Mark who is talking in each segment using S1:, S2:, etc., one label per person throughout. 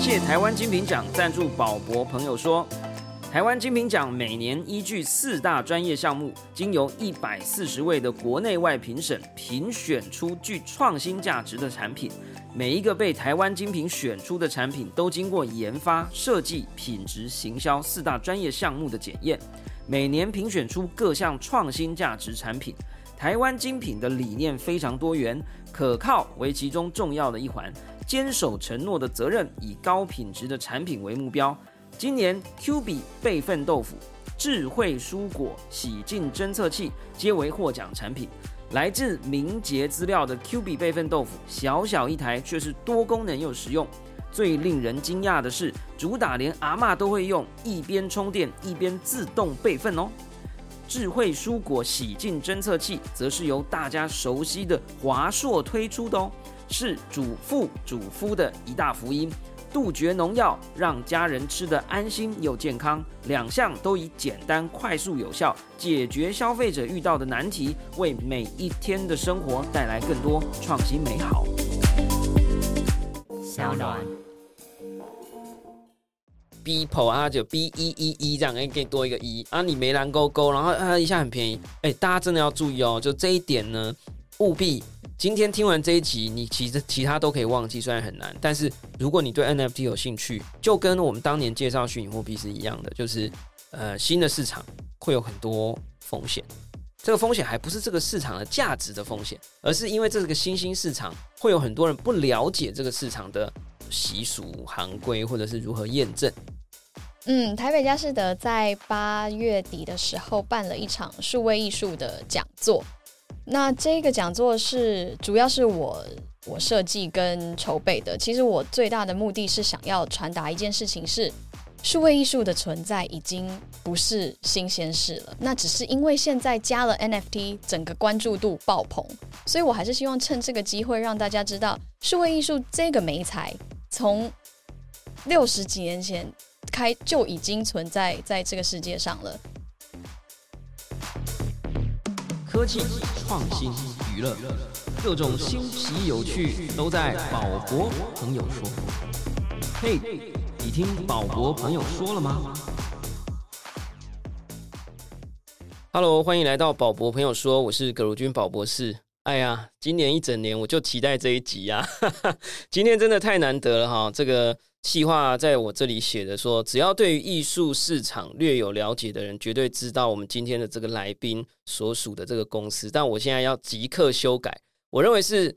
S1: 谢台湾精品奖赞助宝博朋友说，台湾精品奖每年依据四大专业项目，经由一百四十位的国内外评审评选出具创新价值的产品。每一个被台湾精品选出的产品，都经过研发、设计、品质、行销四大专业项目的检验。每年评选出各项创新价值产品。台湾精品的理念非常多元，可靠为其中重要的一环。坚守承诺的责任，以高品质的产品为目标。今年 Q 比备份豆腐、智慧蔬果洗净侦测器皆为获奖产品。来自明捷资料的 Q 比备份豆腐，小小一台却是多功能又实用。最令人惊讶的是，主打连阿嬷都会用，一边充电一边自动备份哦。智慧蔬果洗净侦测器，则是由大家熟悉的华硕推出的哦，是主妇主夫的一大福音。杜绝农药，让家人吃得安心又健康，两项都以简单、快速、有效解决消费者遇到的难题，为每一天的生活带来更多创新美好。小暖，B P 啊，就 B 一一一这样，哎，给你多一个一啊，你没蓝勾勾，然后啊一下很便宜，哎，大家真的要注意哦，就这一点呢，务必。今天听完这一集，你其实其他都可以忘记，虽然很难，但是如果你对 NFT 有兴趣，就跟我们当年介绍虚拟货币是一样的，就是呃新的市场会有很多风险，这个风险还不是这个市场的价值的风险，而是因为这是个新兴市场，会有很多人不了解这个市场的习俗、行规或者是如何验证。
S2: 嗯，台北佳士得在八月底的时候办了一场数位艺术的讲座。那这个讲座是主要是我我设计跟筹备的。其实我最大的目的是想要传达一件事情：是数位艺术的存在已经不是新鲜事了。那只是因为现在加了 NFT，整个关注度爆棚，所以我还是希望趁这个机会让大家知道，数位艺术这个媒材从六十几年前开就已经存在在这个世界上了。
S1: 科技、创新、娱乐，各种新奇有趣都在宝博朋友说。嘿，你听宝博朋友说了吗？Hello，欢迎来到宝博朋友说，我是葛如君宝博士。哎呀，今年一整年我就期待这一集呀，今天真的太难得了哈，这个。细话在我这里写的说，只要对于艺术市场略有了解的人，绝对知道我们今天的这个来宾所属的这个公司。但我现在要即刻修改，我认为是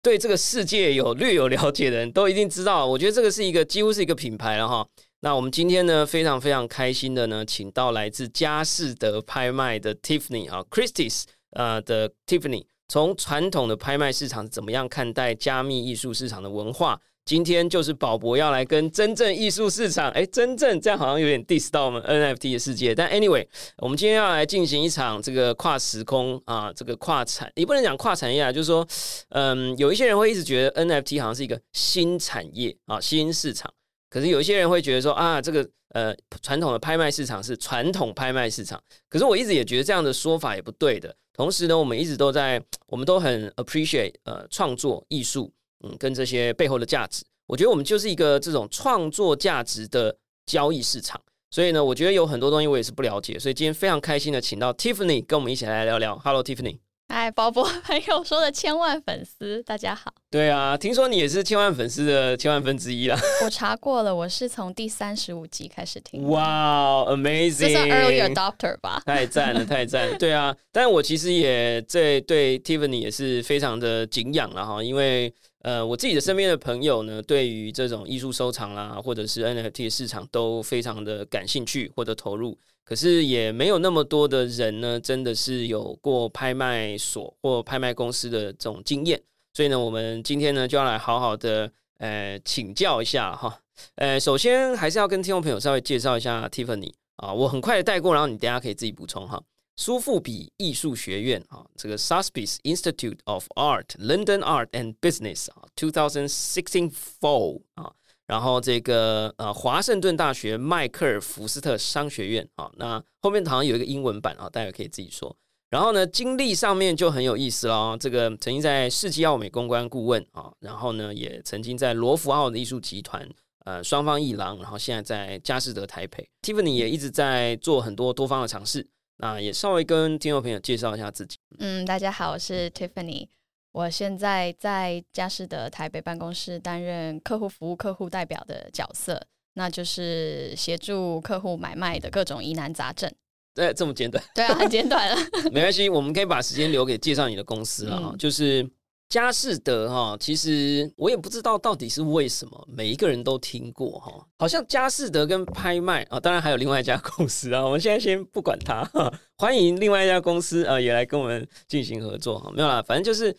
S1: 对这个世界有略有了解的人都一定知道。我觉得这个是一个几乎是一个品牌了哈。那我们今天呢，非常非常开心的呢，请到来自佳士得拍卖的 Tiffany 啊，Christie's 呃的 Tiffany，从传统的拍卖市场怎么样看待加密艺术市场的文化。今天就是宝博要来跟真正艺术市场，哎，真正这样好像有点 diss 到我们 NFT 的世界。但 anyway，我们今天要来进行一场这个跨时空啊，这个跨产，也不能讲跨产业啊，就是说，嗯，有一些人会一直觉得 NFT 好像是一个新产业啊，新市场。可是有一些人会觉得说啊，这个呃传统的拍卖市场是传统拍卖市场。可是我一直也觉得这样的说法也不对的。同时呢，我们一直都在，我们都很 appreciate 呃创作艺术。嗯，跟这些背后的价值，我觉得我们就是一个这种创作价值的交易市场。所以呢，我觉得有很多东西我也是不了解，所以今天非常开心的请到 Tiffany 跟我们一起来聊聊。Hello，Tiffany。
S2: 哎，宝宝 朋友说的千万粉丝，大家好。
S1: 对啊，听说你也是千万粉丝的千万分之一啦。
S2: 我查过了，我是从第三十五集开始听。
S1: 哇，amazing！
S2: 这算 early adopter 吧？
S1: 太赞了，太赞了。对啊，但我其实也这对 Tiffany 也是非常的敬仰了哈，因为。呃，我自己的身边的朋友呢，对于这种艺术收藏啦，或者是 NFT 的市场都非常的感兴趣或者投入，可是也没有那么多的人呢，真的是有过拍卖所或拍卖公司的这种经验。所以呢，我们今天呢就要来好好的呃请教一下哈。呃，首先还是要跟听众朋友稍微介绍一下 Tiffany 啊，我很快的带过，然后你等下可以自己补充哈。苏富比艺术学院啊，这个 Sotheby's Institute of Art London Art and Business 啊，two thousand sixteen fall 啊，然后这个呃华盛顿大学迈克尔福斯特商学院啊，那后面好像有一个英文版啊，大家可以自己说。然后呢，经历上面就很有意思了，这个曾经在世纪奥美公关顾问啊，然后呢也曾经在罗浮奥的艺术集团呃双方一郎，然后现在在佳士得台北，Tiffany 也一直在做很多多方的尝试。那也稍微跟听众朋友介绍一下自己。
S2: 嗯，大家好，我是 Tiffany，我现在在佳士得台北办公室担任客户服务客户代表的角色，那就是协助客户买卖的各种疑难杂症。
S1: 对，这么简短？
S2: 对啊，很简短了。
S1: 没关系，我们可以把时间留给介绍你的公司啊、嗯。就是佳士得哈，其实我也不知道到底是为什么，每一个人都听过哈。好像佳士得跟拍卖啊，当然还有另外一家公司啊。我们现在先不管它，欢迎另外一家公司啊，也来跟我们进行合作哈。没有啦，反正就是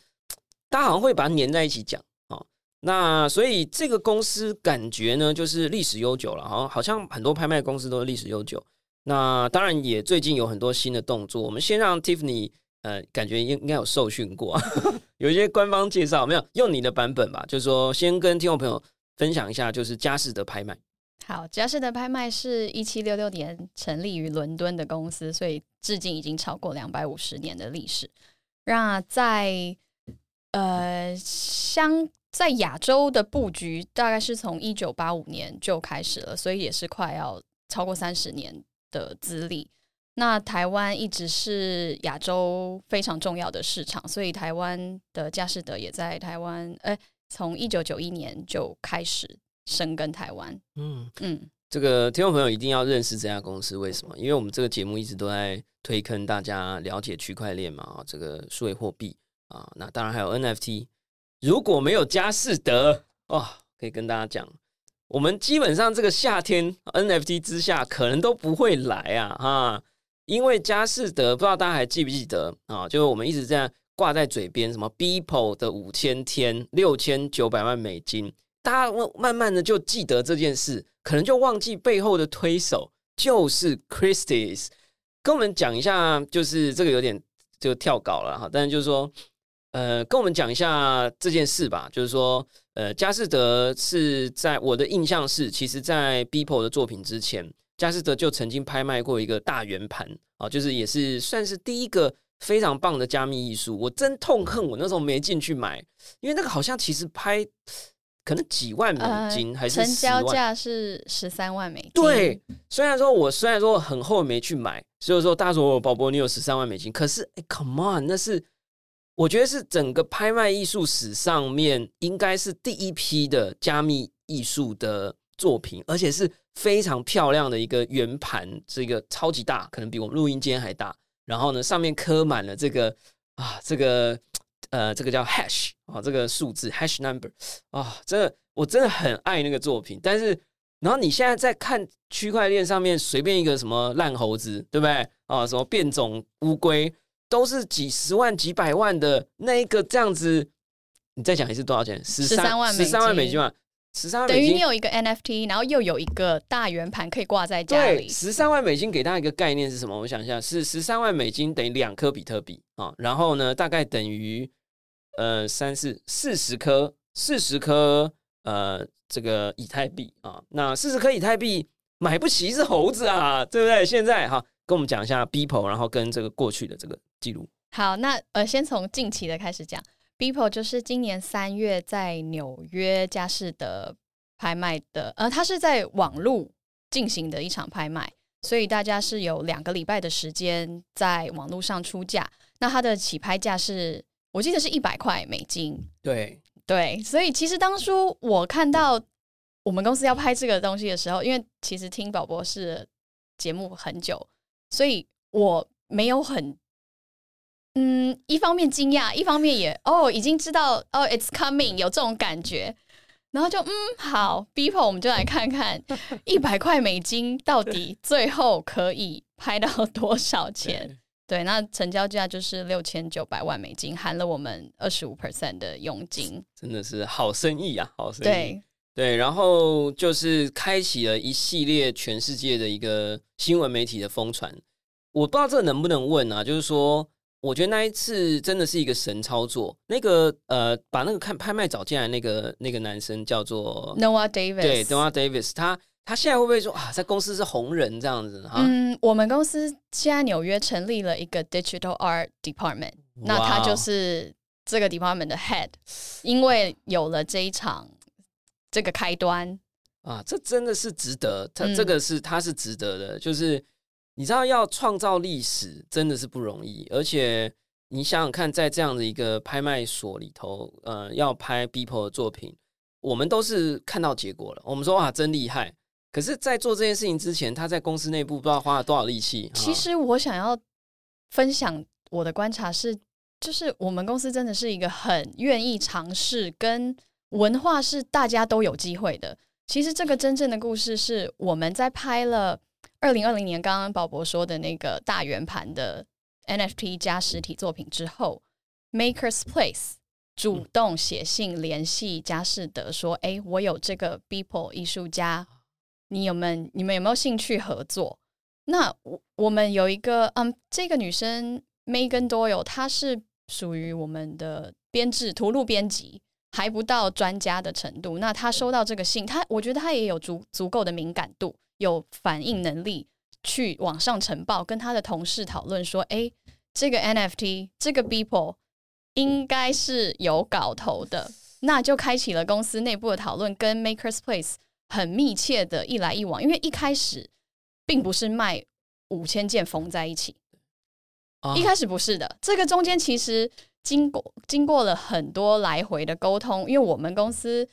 S1: 大家好像会把它粘在一起讲啊。那所以这个公司感觉呢，就是历史悠久了哈，好像很多拍卖公司都是历史悠久。那当然也最近有很多新的动作。我们先让 Tiffany，呃，感觉应应该有受训过，有一些官方介绍没有？用你的版本吧，就是说先跟听众朋友分享一下，就是佳士得拍卖。
S2: 好，佳士得拍卖是一七六六年成立于伦敦的公司，所以至今已经超过两百五十年的历史。那在呃，相在亚洲的布局大概是从一九八五年就开始了，所以也是快要超过三十年。的资历，那台湾一直是亚洲非常重要的市场，所以台湾的佳士得也在台湾，哎，从一九九一年就开始深耕台湾。嗯
S1: 嗯，这个听众朋友一定要认识这家公司，为什么？因为我们这个节目一直都在推坑大家了解区块链嘛，这个数位货币啊，那当然还有 NFT。如果没有佳士得，哇，可以跟大家讲。我们基本上这个夏天 NFT 之下可能都不会来啊哈，因为佳士得不知道大家还记不记得啊？就是我们一直这样挂在嘴边，什么 Beeple 的五千天六千九百万美金，大家慢慢的就记得这件事，可能就忘记背后的推手就是 Christie's。跟我们讲一下，就是这个有点就跳稿了哈，但是就是说，呃，跟我们讲一下这件事吧，就是说。呃，佳士得是在我的印象是，其实，在 Beeple 的作品之前，佳士得就曾经拍卖过一个大圆盘啊，就是也是算是第一个非常棒的加密艺术。我真痛恨我那时候没进去买，因为那个好像其实拍可能几万美金，还是
S2: 成交价是十三万美金。
S1: 对，虽然说我虽然说很后没去买，所以说大家说宝宝你有十三万美金，可是哎，Come on，那是。我觉得是整个拍卖艺术史上面应该是第一批的加密艺术的作品，而且是非常漂亮的一个圆盘，这个超级大，可能比我们录音间还大。然后呢，上面刻满了这个啊，这个呃，这个叫 hash 啊，这个数字 hash number 啊，真的我真的很爱那个作品。但是，然后你现在在看区块链上面随便一个什么烂猴子，对不对啊？什么变种乌龟？都是几十万、几百万的那一个这样子，你再讲一次多少钱？
S2: 十三万十
S1: 三万美金嘛？十三万
S2: 等于你有一个 NFT，然后又有一个大圆盘可以挂在家里。
S1: 十三万美金给大家一个概念是什么？我想一下，是十三万美金等于两颗比特币啊，然后呢，大概等于呃三四四十颗四十颗呃这个以太币啊，那四十颗以太币买不起一只猴子啊，对不对？现在哈。跟我们讲一下 Beeple，然后跟这个过去的这个记录。
S2: 好，那呃，先从近期的开始讲。Beeple 就是今年三月在纽约佳士得拍卖的，呃，它是在网络进行的一场拍卖，所以大家是有两个礼拜的时间在网络上出价。那它的起拍价是我记得是一百块美金。
S1: 对
S2: 对，所以其实当初我看到我们公司要拍这个东西的时候，因为其实听宝博士节目很久。所以我没有很，嗯，一方面惊讶，一方面也哦，已经知道哦，it's coming，有这种感觉，然后就嗯，好，Beeple，我们就来看看 一百块美金到底最后可以拍到多少钱？对，那成交价就是六千九百万美金，含了我们二十五 percent 的佣金，
S1: 真的是好生意啊，好生意。
S2: 对
S1: 对，然后就是开启了一系列全世界的一个新闻媒体的疯传。我不知道这能不能问啊？就是说，我觉得那一次真的是一个神操作。那个呃，把那个看拍卖找进来那个那个男生叫做
S2: Noah Davis，
S1: 对，Noah Davis，他他现在会不会说啊，在公司是红人这样子
S2: 啊？嗯，我们公司现在纽约成立了一个 Digital Art Department，那他就是这个 department 的 head，因为有了这一场这个开端，
S1: 啊，这真的是值得，它
S2: 嗯。
S1: 这个是他是值得的，就是你知道要创造历史真的是不容易，而且你想想看，在这样的一个拍卖所里头，呃，要拍 Beeple 的作品，我们都是看到结果了，我们说哇真厉害，可是，在做这件事情之前，他在公司内部不知道花了多少力气。啊
S2: 其实我想要分享我的观察是，就是我们公司真的是一个很愿意尝试，跟文化是大家都有机会的。其实这个真正的故事是我们在拍了二零二零年刚刚宝博说的那个大圆盘的 NFT 加实体作品之后，Makers Place 主动写信联系佳士得说：“哎、我有这个 Beeple 艺术家，你有没有你们有没有兴趣合作？”那我我们有一个嗯，这个女生 Megan Doyle，她是属于我们的编制图录编辑，还不到专家的程度。那她收到这个信，她我觉得她也有足足够的敏感度，有反应能力，去网上呈报，跟他的同事讨论说：“哎，这个 NFT，这个 Beeple 应该是有搞头的。”那就开启了公司内部的讨论，跟 Makers Place 很密切的一来一往，因为一开始。并不是卖五千件缝在一起，
S1: 啊
S2: 一开始不是的。这个中间其实经过经过了很多来回的沟通，因为我们公司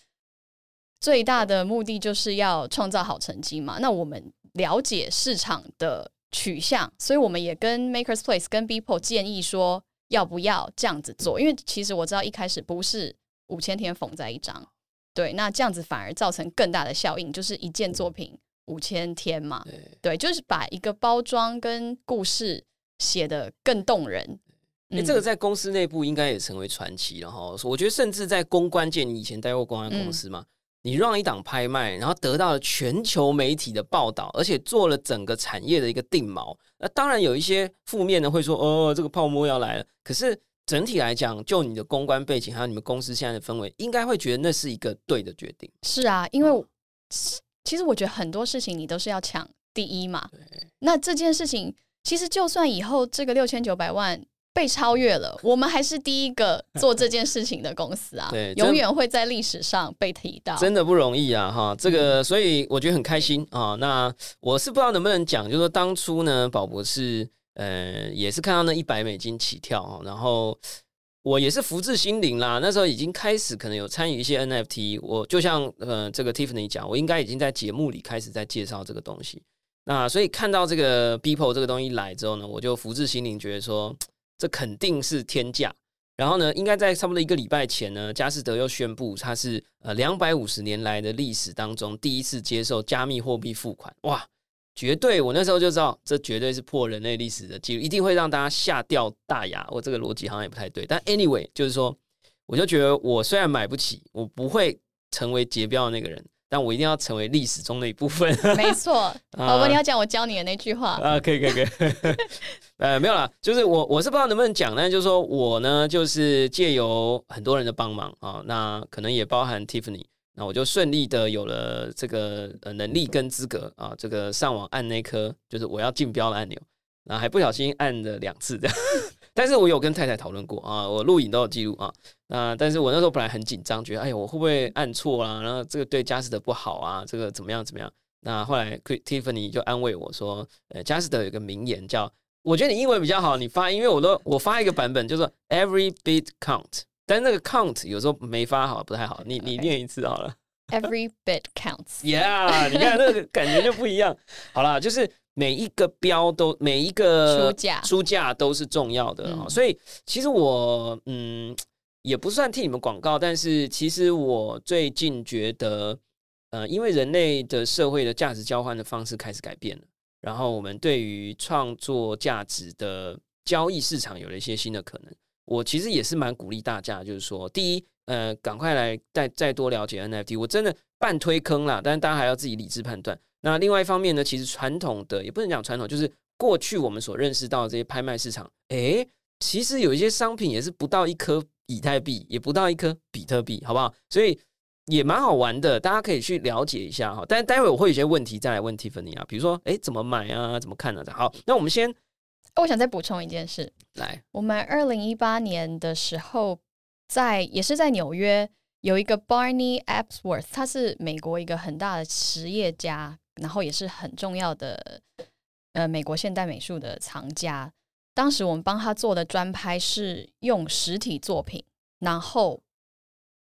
S2: 最大的目的就是要创造好成绩嘛。那我们了解市场的取向，所以我们也跟 Makers Place 跟 Beeple 建议说，要不要这样子做？因为其实我知道一开始不是五千天缝在一张，对，那这样子反而造成更大的效应，就是一件作品。五千天嘛，
S1: 对
S2: 对，就是把一个包装跟故事写得更动人。
S1: 哎、
S2: 嗯
S1: 这个在公司内部应该也成为传奇了哈。我觉得甚至在公关界，你以前待过公关公司嘛，你让一档拍卖，然后得到了全球媒体的报道，而且做了整个产业的一个定锚。那当然有一些负面的会说，哦，这个泡沫要来了。可是整体来讲，就你的公关背景还有你们公司现在的氛围，应该会觉得那是一个对的决定。
S2: 是啊，因为我其实我觉得很多事情你都是要抢第一嘛。那这件事情其实就算以后这个六千九百万被超越了，我们还是第一个做这件事情的公司啊，
S1: 对
S2: 永远会在历史上被提到。
S1: 真的不容易啊，哈，这个所以我觉得很开心啊。那我是不知道能不能讲，就是说当初呢，宝博士呃也是看到那一百美金起跳啊，然后我也是福至心灵啦。那时候已经开始可能有参与一些 NFT，我就像呃这个 Tiffany 讲，我应该已经在节目里开始在介绍这个东西。那所以看到这个 b e o p l e 这个东西来之后呢，我就福至心灵，觉得说这肯定是天价。然后呢，应该在差不多一个礼拜前呢，佳士得又宣布它是呃两百五十年来的历史当中第一次接受加密货币付款，哇，绝对！我那时候就知道，这绝对是破人类历史的记录，一定会让大家吓掉大牙。我这个逻辑好像也不太对，但 anyway，就是说，我就觉得我虽然买不起，我不会成为结标的那个人，但我一定要成为历史中的一部分。
S2: 没错，宝宝，你要讲我教你的那句话。
S1: 啊，可以可以可以，呃，没有啦，就是我我是不知道能不能讲，但就是说我呢，就是借由很多人的帮忙啊，那可能也包含 Tiffany，那我就顺利的有了这个呃能力跟资格啊，这个上网按那颗就是我要竞标的按钮，然后还不小心按了两次这样，但是我有跟太太讨论过啊，我录影都有记录啊，那但是我那时候本来很紧张，觉得哎呀我会不会按错啦，然后这个对佳士得不好啊，这个怎么样怎么样。那后来 Tiffany 就安慰我说：“呃，佳士得有一个名言叫，我觉得你英文比较好，你发，因为我都我发一个版本，就是 every bit count，但那个 count 有时候没发好，不太好。你你念一次好了
S2: Every bit counts。
S1: ，Yeah，你看那个感觉就不一样。好啦，就是每一个标都每一个
S2: 书架
S1: 书架都是重要的啊、
S2: 嗯
S1: 所以其实我嗯也不算替你们广告，但是其实我最近觉得。呃，因为人类的社会的价值交换的方式开始改变了，然后我们对于创作价值的交易市场有了一些新的可能。我其实也是蛮鼓励大家，就是说，第一，呃，赶快来再再多了解 NFT。我真的半推坑啦，但是大家还要自己理智判断。那另外一方面呢，其实传统的也不能讲传统，就是过去我们所认识到的这些拍卖市场，诶，其实有一些商品也是不到一颗以太币，也不到一颗比特币，好不好？所以。也蛮好玩的，大家可以去了解一下哈。但是待会我会有些问题再来问 Tiffany 啊，比如说，哎，怎么买啊？怎么看呢、啊？好，那我们先
S2: 我想再补充一件事，
S1: 来，
S2: 我们二零一八年的时候在，也是在纽约有一个 Barney Epsworth，他是美国一个很大的实业家，然后也是很重要的呃美国现代美术的藏家。当时我们帮他做的专拍是用实体作品，然后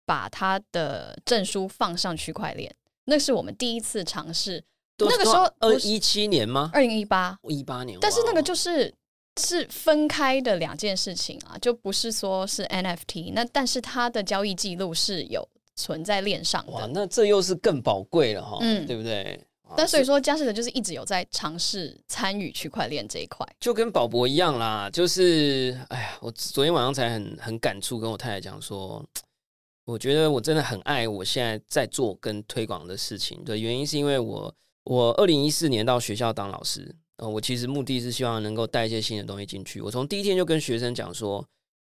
S2: 把他的证书放上区块链。那是我们第一次尝试。那个时候
S1: 二一七年吗？
S2: 二零一八，
S1: 一八年。
S2: 但是那个就是是分开的两件事情啊，就不是说是 NFT。那但是它的交易记录是有存在链上的。
S1: 哇，那这又是更宝贵了哈，嗯，对不对？
S2: 那所以说，嘉士德就是一直有在尝试参与区块链这一块，
S1: 就跟宝博一样啦。就是哎呀，我昨天晚上才很很感触，跟我太太讲说，我觉得我真的很爱我现在在做跟推广的事情的原因，是因为我。我二零一四年到学校当老师，呃，我其实目的是希望能够带一些新的东西进去。我从第一天就跟学生讲说，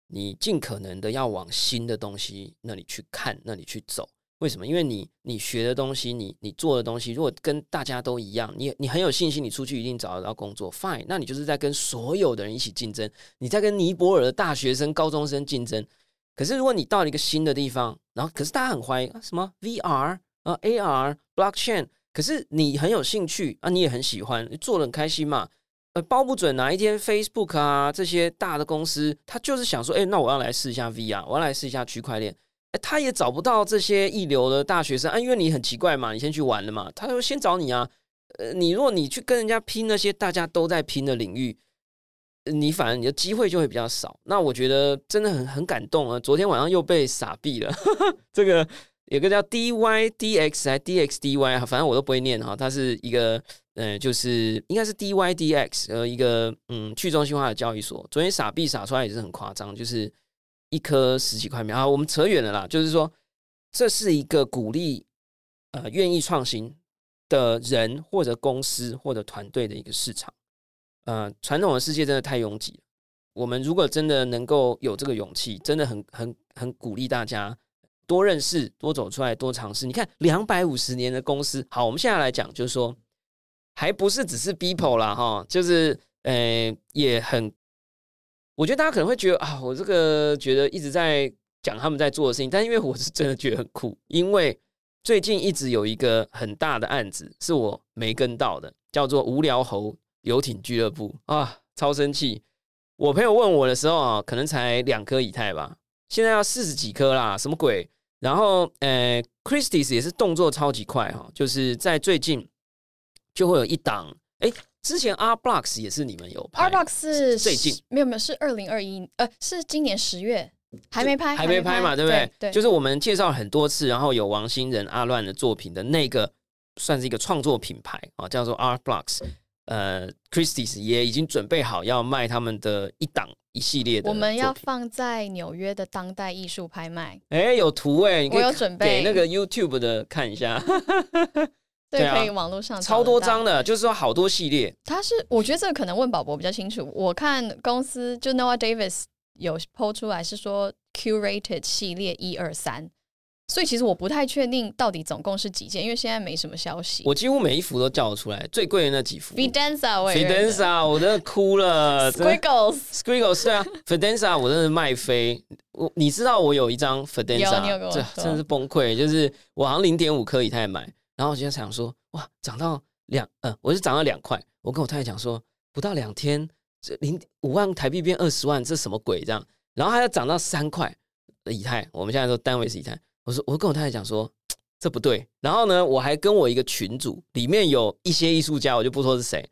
S1: 你尽可能的要往新的东西那里去看，那里去走。为什么？因为你你学的东西，你你做的东西，如果跟大家都一样，你你很有信心，你出去一定找得到工作。Fine，那你就是在跟所有的人一起竞争，你在跟尼泊尔的大学生、高中生竞争。可是如果你到了一个新的地方，然后可是大家很怀疑什么 VR 啊 AR Blockchain。可是你很有兴趣啊，你也很喜欢，做的很开心嘛。呃，包不准哪一天 Facebook 啊这些大的公司，他就是想说，哎，那我要来试一下 VR，我要来试一下区块链。他也找不到这些一流的大学生啊，因为你很奇怪嘛，你先去玩了嘛，他就先找你啊。呃，你如果你去跟人家拼那些大家都在拼的领域，你反而你的机会就会比较少。那我觉得真的很很感动啊，昨天晚上又被傻逼了，这个。有个叫 DYDX 还 DXDY 反正我都不会念哈。它是一个，呃，就是应该是 DYDX，呃，一个嗯去中心化的交易所。昨天傻币傻出来也是很夸张，就是一颗十几块秒啊。我们扯远了啦，就是说这是一个鼓励呃愿意创新的人或者公司或者团队的一个市场。呃，传统的世界真的太拥挤了。我们如果真的能够有这个勇气，真的很很很鼓励大家。多认识，多走出来，多尝试。你看，两百五十年的公司，好，我们现在来讲，就是说，还不是只是 people 啦，哈，就是呃，也很，我觉得大家可能会觉得啊，我这个觉得一直在讲他们在做的事情，但因为我是真的觉得很酷，因为最近一直有一个很大的案子是我没跟到的，叫做无聊猴游艇俱乐部啊，超生气！我朋友问我的时候啊，可能才两颗以太吧，现在要四十几颗啦，什么鬼？然后，呃，Christie's 也是动作超级快哈，就是在最近就会有一档，哎，之前 R Blocks 也是你们有拍
S2: ，R Blocks 是
S1: 最近
S2: 没有没有是二零二一，呃，是今年十月还没拍，
S1: 还没拍嘛，对不对？对，就是我们介绍很多次，然后有王星仁阿乱的作品的那个，算是一个创作品牌啊，叫做 R Blocks。呃，Christie's 也已经准备好要卖他们的一档一系列的，
S2: 我们要放在纽约的当代艺术拍卖。
S1: 哎，有图哎，
S2: 我有准备
S1: 给那个 YouTube 的看一下。
S2: 对，可以网络上
S1: 超多张的，就是说好多系列。
S2: 他是，我觉得这个可能问宝宝比较清楚。我看公司就 Noah Davis 有抛出来是说 Curated 系列一二三。所以其实我不太确定到底总共是几件，因为现在没什么消息。
S1: 我几乎每一幅都叫得出来，最贵的那几幅。
S2: Fidenza，Fidenza，
S1: 我真的哭了。
S2: Squiggles，Squiggles，
S1: 对啊，Fidenza，我真的卖飞。我你知道我有一张 Fidenza，
S2: 这
S1: 真的是崩溃。就是我好像零点五颗以太买，然后我就想说，哇，涨到两，嗯，我是涨到两块。我跟我太太讲说，不到两天，这零五万台币变二十万，这什么鬼？这样，然后还要涨到三块以太，我们现在说单位是以太。我说，我跟我太太讲说，这不对。然后呢，我还跟我一个群组里面有一些艺术家，我就不说是谁。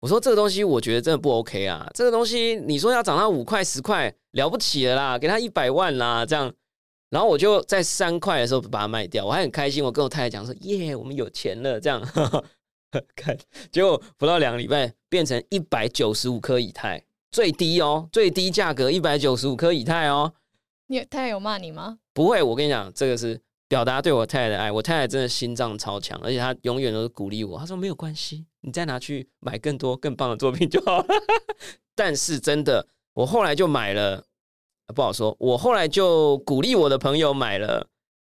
S1: 我说这个东西，我觉得真的不 OK 啊。这个东西，你说要涨到五块十块，了不起了啦，给他一百万啦，这样。然后我就在三块的时候把它卖掉，我还很开心。我跟我太太讲说，耶，我们有钱了，这样。看，结果不到两个礼拜，变成一百九十五颗以太，最低哦，最低价格一百九十五颗以太哦。
S2: 你太太有骂你吗？
S1: 不会，我跟你讲，这个是表达对我太太的爱。我太太真的心脏超强，而且她永远都是鼓励我。她说没有关系，你再拿去买更多更棒的作品就好。但是真的，我后来就买了，不好说。我后来就鼓励我的朋友买了，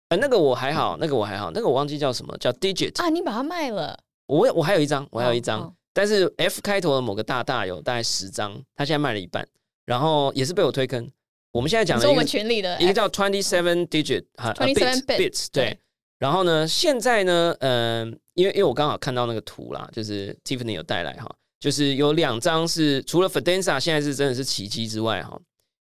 S1: 呃，那个我还好，那个我还好，那个我忘记叫什么，叫 Digit
S2: 啊。你把它卖了？
S1: 我我还有一张，我还有一张，但是 F 开头的某个大大有大概十张，他现在卖了一半，然后也是被我推坑。我们现在讲的
S2: 说我们
S1: 一个
S2: 群里的
S1: 一个叫 twenty seven digit 哈
S2: ，Twenty Seven
S1: bits 对
S2: 对。
S1: 然后呢，现在呢，嗯、因为因为我刚好看到那个图啦，就是 Tiffany 有带来哈，就是有两张是除了 Fidenza 现在是真的是奇迹之外哈，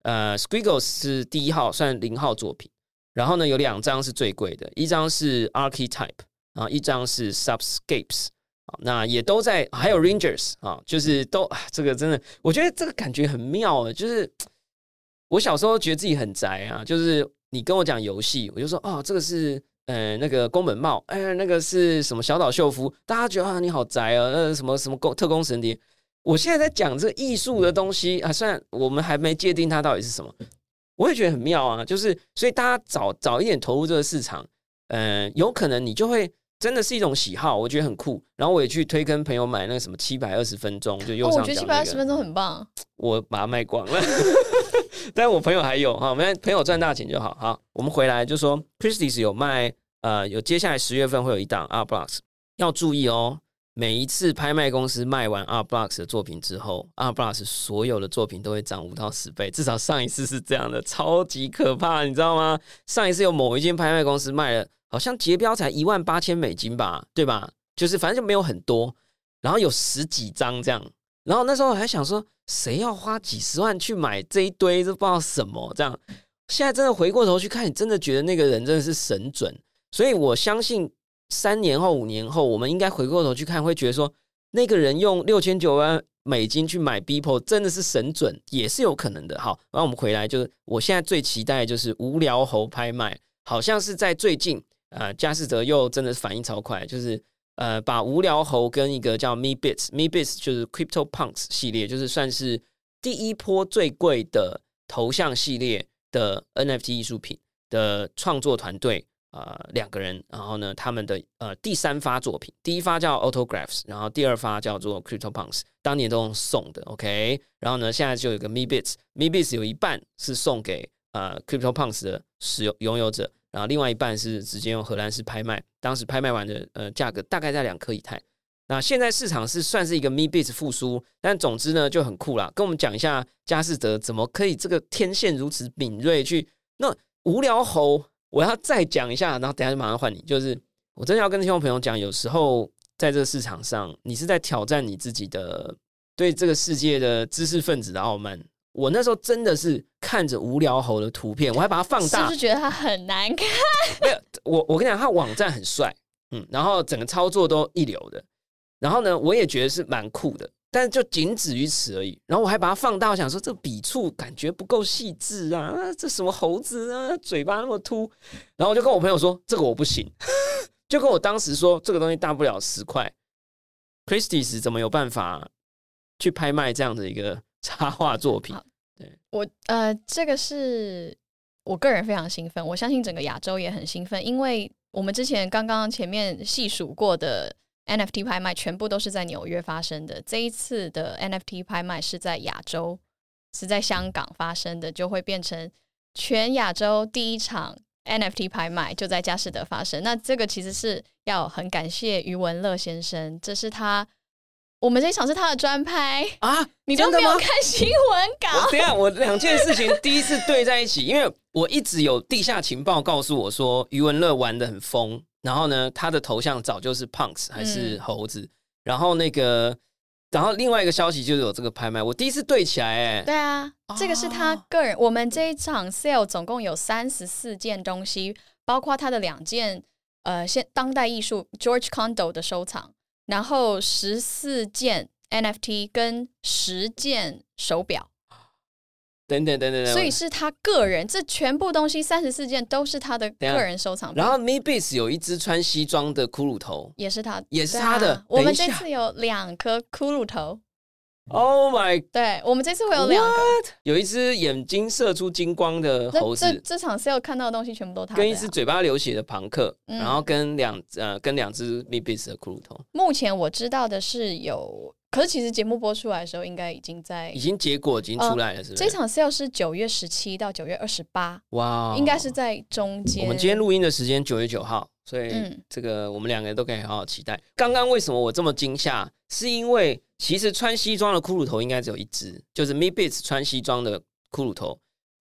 S1: 呃，Squiggles 是第一号，算零号作品。然后呢，有两张是最贵的，一张是 Archetype 啊，一张是 Subscapes 啊，那也都在，还有 Rangers 啊，就是都这个真的，我觉得这个感觉很妙啊，就是 我小时候觉得自己很宅啊，就是你跟我讲游戏，我就说哦，这个是呃那个宫本茂，哎，那个是什么小岛秀夫，大家觉得啊你好宅啊，呃什么什么工特工神谍。我现在在讲这艺术的东西啊，虽然我们还没界定它到底是什么，我也觉得很妙啊。就是所以大家早早一点投入这个市场，嗯，有可能你就会真的是一种喜好，我觉得很酷。然后我也去推跟朋友买那个什么七百二十分钟，就右
S2: 哦，我
S1: 上
S2: 觉得。七百二十分钟很棒。
S1: 我把它卖光了，但我朋友还有哈，我们朋友赚大钱就好。好，我们回来就说 Christie's 有卖，呃，有接下来十月份会有一档 Art Blocks，要注意哦。每一次拍卖公司卖完 Art Blocks 的作品之后，Art Blocks 所有的作品都会涨五到十倍，至少上一次是这样的，超级可怕，你知道吗？上一次有某一间拍卖公司卖了，好像结标才一万八千美金吧，对吧？就是反正就没有很多，然后有十几张这样，然后那时候我还想说，谁要花几十万去买这一堆，这不知道什么这样。现在真的回过头去看，你真的觉得那个人真的是神准，所以我相信三年后、五年后，我们应该回过头去看，会觉得说，那个人用六千九万美金去买 Beeple 真的是神准，也是有可能的。好，然后我们回来，就是我现在最期待就是无聊猴拍卖，好像是在最近，呃，佳士得又真的是反应超快，就是。呃，把无聊猴跟一个叫 Me Bits，Me Bits 就是 Crypto Punks 系列，就是算是第一波最贵的头像系列的 NFT 艺术品的创作团队，呃，两个人，然后呢，他们的呃第三发作品，第一发叫 Autographs，然后第二发叫做 Crypto Punks，当年都送的，OK，然后呢，现在就有个 Me Bits，Me Bits 有一半是送给呃 Crypto Punks 的使用拥有者。然后另外一半是直接用荷兰式拍卖，当时拍卖完的呃价格大概在两颗以太。那现在市场是算是一个 Me Bits 复苏，但总之呢就很酷啦。跟我们讲一下佳士得怎么可以这个天线如此敏锐去那无聊猴，我要再讲一下，然后等下就马上换你。就是我真的要跟听众朋友讲，有时候在这个市场上，你是在挑战你自己的对这个世界的知识分子的傲慢。我那时候真的是看着无聊猴的图片，我还把它放大，
S2: 是不是觉得它很难看？
S1: 没有，我我跟你讲，它网站很帅，嗯，然后整个操作都一流的，然后呢，我也觉得是蛮酷的，但是就仅止于此而已。然后我还把它放大，我想说这笔触感觉不够细致啊，啊这什么猴子啊，嘴巴那么凸，然后我就跟我朋友说这个我不行，就跟我当时说这个东西大不了十块，Christie's 怎么有办法去拍卖这样的一个插画作品？
S2: 对我呃，这个是我个人非常兴奋，我相信整个亚洲也很兴奋，因为我们之前刚刚前面细数过的 NFT 拍卖，全部都是在纽约发生的。这一次的 NFT 拍卖是在亚洲，是在香港发生的，就会变成全亚洲第一场 NFT 拍卖，就在佳士得发生。那这个其实是要很感谢余文乐先生，这是他。我们这一场是他的专拍
S1: 啊，
S2: 你都没有看新闻稿？
S1: 我等下，我两件事情第一次对在一起，因为我一直有地下情报告诉我说，余文乐玩的很疯，然后呢，他的头像早就是 Punks 还是猴子，嗯、然后那个，然后另外一个消息就是有这个拍卖，我第一次对起来，哎，
S2: 对啊，哦、这个是他个人。我们这一场 sale 总共有三十四件东西，包括他的两件呃现当代艺术 George Condo 的收藏。然后十四件 NFT 跟十件手表，
S1: 等等等等，
S2: 所以是他个人，这全部东西三十四件都是他的个人收藏。
S1: 然后 Me Base 有一只穿西装的骷髅头，
S2: 也是他，
S1: 也是他的。
S2: 啊、我们这次有两颗骷髅头。
S1: Oh my！
S2: 对，我们这次会有两个，
S1: 有一只眼睛射出金光的猴子。
S2: 这这场 sale 看到的东西全部都他、啊。
S1: 跟一只嘴巴流血的庞克，
S2: 嗯、
S1: 然后跟两呃跟两只 Me Base 的骷髅头。
S2: 目前我知道的是有，可是其实节目播出来的时候，应该已经在
S1: 已经结果已经出来了，是不是？
S2: 这场 sale 是九月十七到九月二十八，
S1: 哇，
S2: 应该是在中间。
S1: 我们今天录音的时间九月九号，所以
S2: 嗯
S1: 这个我们两个人都可以好好期待。刚刚为什么我这么惊吓？是因为其实穿西装的骷髅头应该只有一只，就是 Me Bits 穿西装的骷髅头。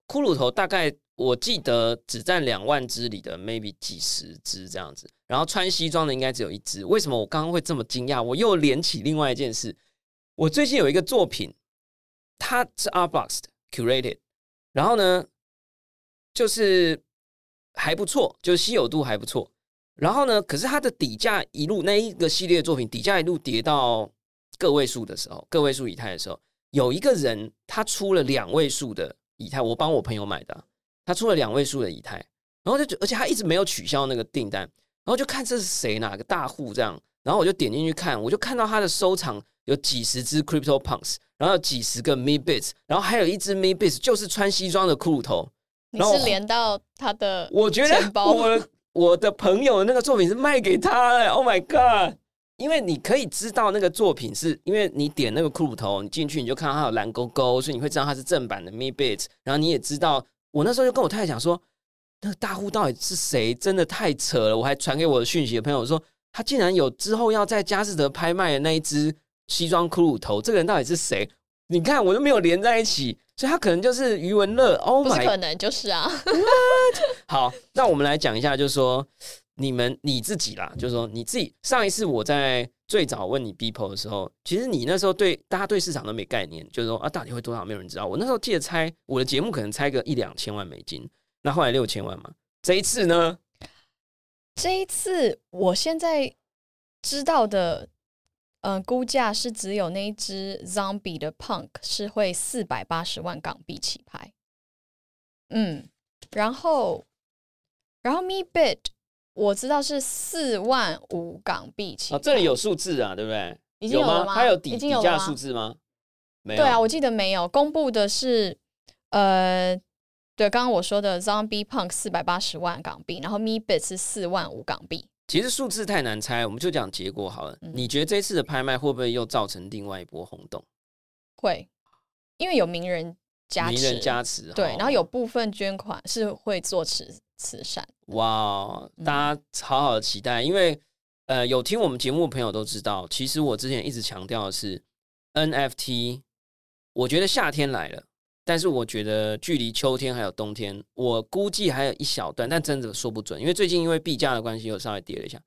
S1: 骷髅头大概我记得只占两万只里的 maybe 几十只这样子，然后穿西装的应该只有一只。为什么我刚刚会这么惊讶？我又连起另外一件事，我最近有一个作品，它是 Art Box 的 curated，然后呢，就是还不错，就是稀有度还不错。然后呢，可是它的底价一路那一个系列作品底价一路跌到个位数的时候，个位数以太的时候，有一个人他出了两位数的以太，我帮我朋友买的，他出了两位数的以太，然后就而且他一直没有取消那个订单，然后就看这是谁哪个大户这样，然后我就点进去看，我就看到他的收藏有几十只 Crypto Punks，然后有几十个 Me Bits，然后还有一只 Me Bits 就是穿西装的骷髅头，
S2: 你是连到他的
S1: 我觉得我我的朋友的那个作品是卖给他的，Oh my God！因为你可以知道那个作品是因为你点那个骷髅头，你进去你就看到它有蓝勾勾，所以你会知道它是正版的 Me Bit。然后你也知道，我那时候就跟我太太讲说，那个大户到底是谁？真的太扯了！我还传给我的讯息的朋友说，他竟然有之后要在佳士得拍卖的那一只西装骷髅头，这个人到底是谁？你看我都没有连在一起，所以他可能就是余文乐。Oh my
S2: 可能就是啊，
S1: 好，那我们来讲一下，就是说你们你自己啦，就是说你自己。上一次我在最早问你 People 的时候，其实你那时候对大家对市场都没概念，就是说啊，到底会多少，没有人知道。我那时候记得猜我的节目可能猜个一两千万美金，那后来六千万嘛。这一次呢，
S2: 这一次我现在知道的，嗯、估价是只有那一只 Zombie 的 Punk 是会四百八十万港币起拍，嗯，然后然后 Me Bit 我知道是四万五港币起
S1: 这里有数字啊，对不对？
S2: 已经有了吗？
S1: 它有底
S2: 已
S1: 底价数字吗？没有。
S2: 对啊，我记得没有公布的是，呃，对，刚刚我说的 Zombie Punk 四百八十万港币，然后 Me Bit 是四万五港币。
S1: 其实数字太难猜，我们就讲结果好了。
S2: 嗯
S1: 你觉得这次的拍卖会不会又造成另外一波轰动？
S2: 会，因为有名人加持，
S1: 名人加持，
S2: 对，
S1: 哦
S2: 然后有部分捐款是会做慈慈善。
S1: 哇，
S2: 嗯
S1: 大家好好的期待，因为呃，有听我们节目的朋友都知道，其实我之前一直强调的是 NFT，我觉得夏天来了，但是我觉得距离秋天还有冬天，我估计还有一小段，但真的说不准，因为最近因为币价的关系，又稍微跌了一下。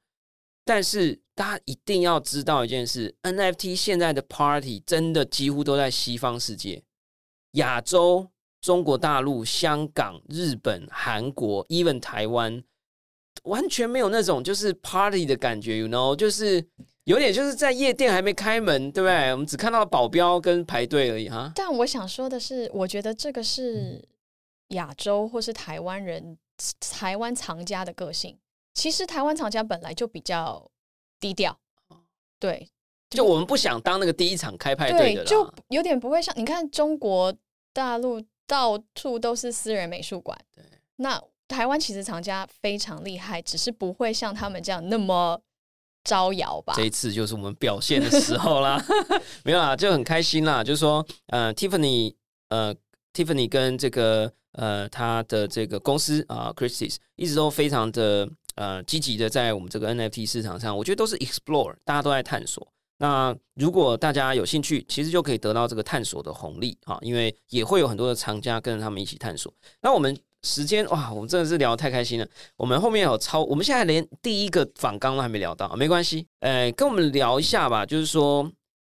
S1: 但是大家一定要知道一件事，NFT 现在的 Party 真的几乎都在西方世界，亚洲、中国大陆、香港、日本、韩国，even 台湾，完全没有那种就是 party 的感觉，you know，就是有点就是在夜店还没开门，对不对？我们只看到保镖跟排队而已哈。
S2: 但我想说的是，我觉得这个
S1: 嗯
S2: 是亚洲或是台湾人、台湾藏家的个性。其实台湾藏家本来就比较低调，对
S1: 就我们不想当那个第一场开派对的啦，
S2: 就有点不会像你看中国大陆到处都是私人美术馆，
S1: 对，
S2: 那台湾其实藏家非常厉害，只是不会像他们这样那么招摇吧
S1: 这？一次就是我们表现的时候啦，没有啦，就很开心啦。就是说，呃，Tiffany，呃，Tiffany 跟这个呃他的这个公司啊、Christie's 一直都非常的呃积极的在我们这个 NFT 市场上，我觉得都是 explore，大家都在探索。那如果大家有兴趣，其实就可以得到这个探索的红利啊，因为也会有很多的藏家跟着他们一起探索。那我们时间哇，我们真的是聊得太开心了。我们后面有超，我们现在连第一个访纲都还没聊到，没关系。呃，跟我们聊一下吧，就是说，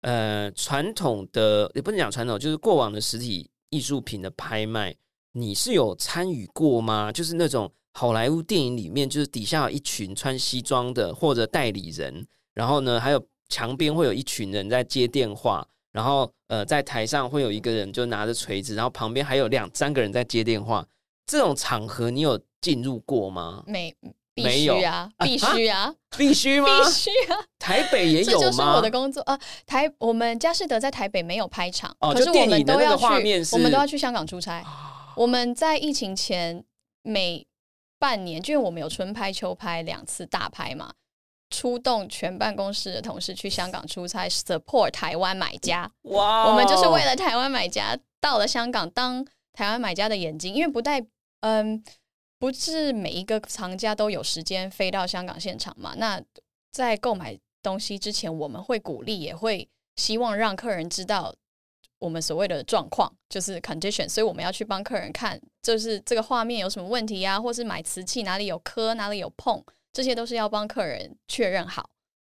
S1: 呃，传统的也不能讲传统，就是过往的实体艺术品的拍卖，你是有参与过吗？就是那种好莱坞电影里面，就是底下有一群穿西装的或者代理人，然后呢，还有墙边会有一群人在接电话。然后，呃，在台上会有一个人就拿着锤子，然后旁边还有两三个人在接电话。这种场合你有进入过吗？
S2: 没必
S1: 没有
S2: 须啊，必须啊，
S1: 必须吗？
S2: 必须啊！
S1: 台北也有吗？
S2: 这就是我的工作啊。台我们佳士得在台北没有拍场，可
S1: 是我
S2: 们都要去我们都要去香港出差。
S1: 啊
S2: 我们在疫情前每半年，就因为我们有春拍、秋拍两次大拍嘛，出动全办公室的同事去香港出差，support 台湾买家。
S1: 哇哦，
S2: 我们就是为了台湾买家到了香港当台湾买家的眼睛，因为不带嗯，不是每一个藏家都有时间飞到香港现场嘛。那在购买东西之前，我们会鼓励，也会希望让客人知道我们所谓的状况，就是 condition，所以我们要去帮客人看，就是这个画面有什么问题呀，或是买瓷器哪里有磕，哪里有碰，这些都是要帮客人确认好，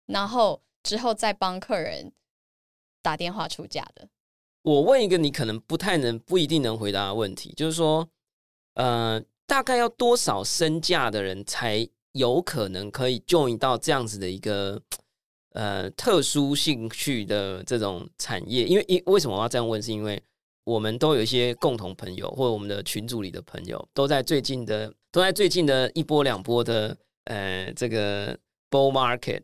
S2: 然后之后再帮客人打电话出价的。
S1: 我问一个你可能不太能、不一定能回答的问题，就是说，呃，大概要多少身价的人才有可能可以 join 到这样子的一个呃特殊兴趣的这种产业？因为，因为什么我要这样问？是因为我们都有一些共同朋友，或者我们的群组里的朋友，都在最近的，都在最近的一波两波的呃这个 bull market。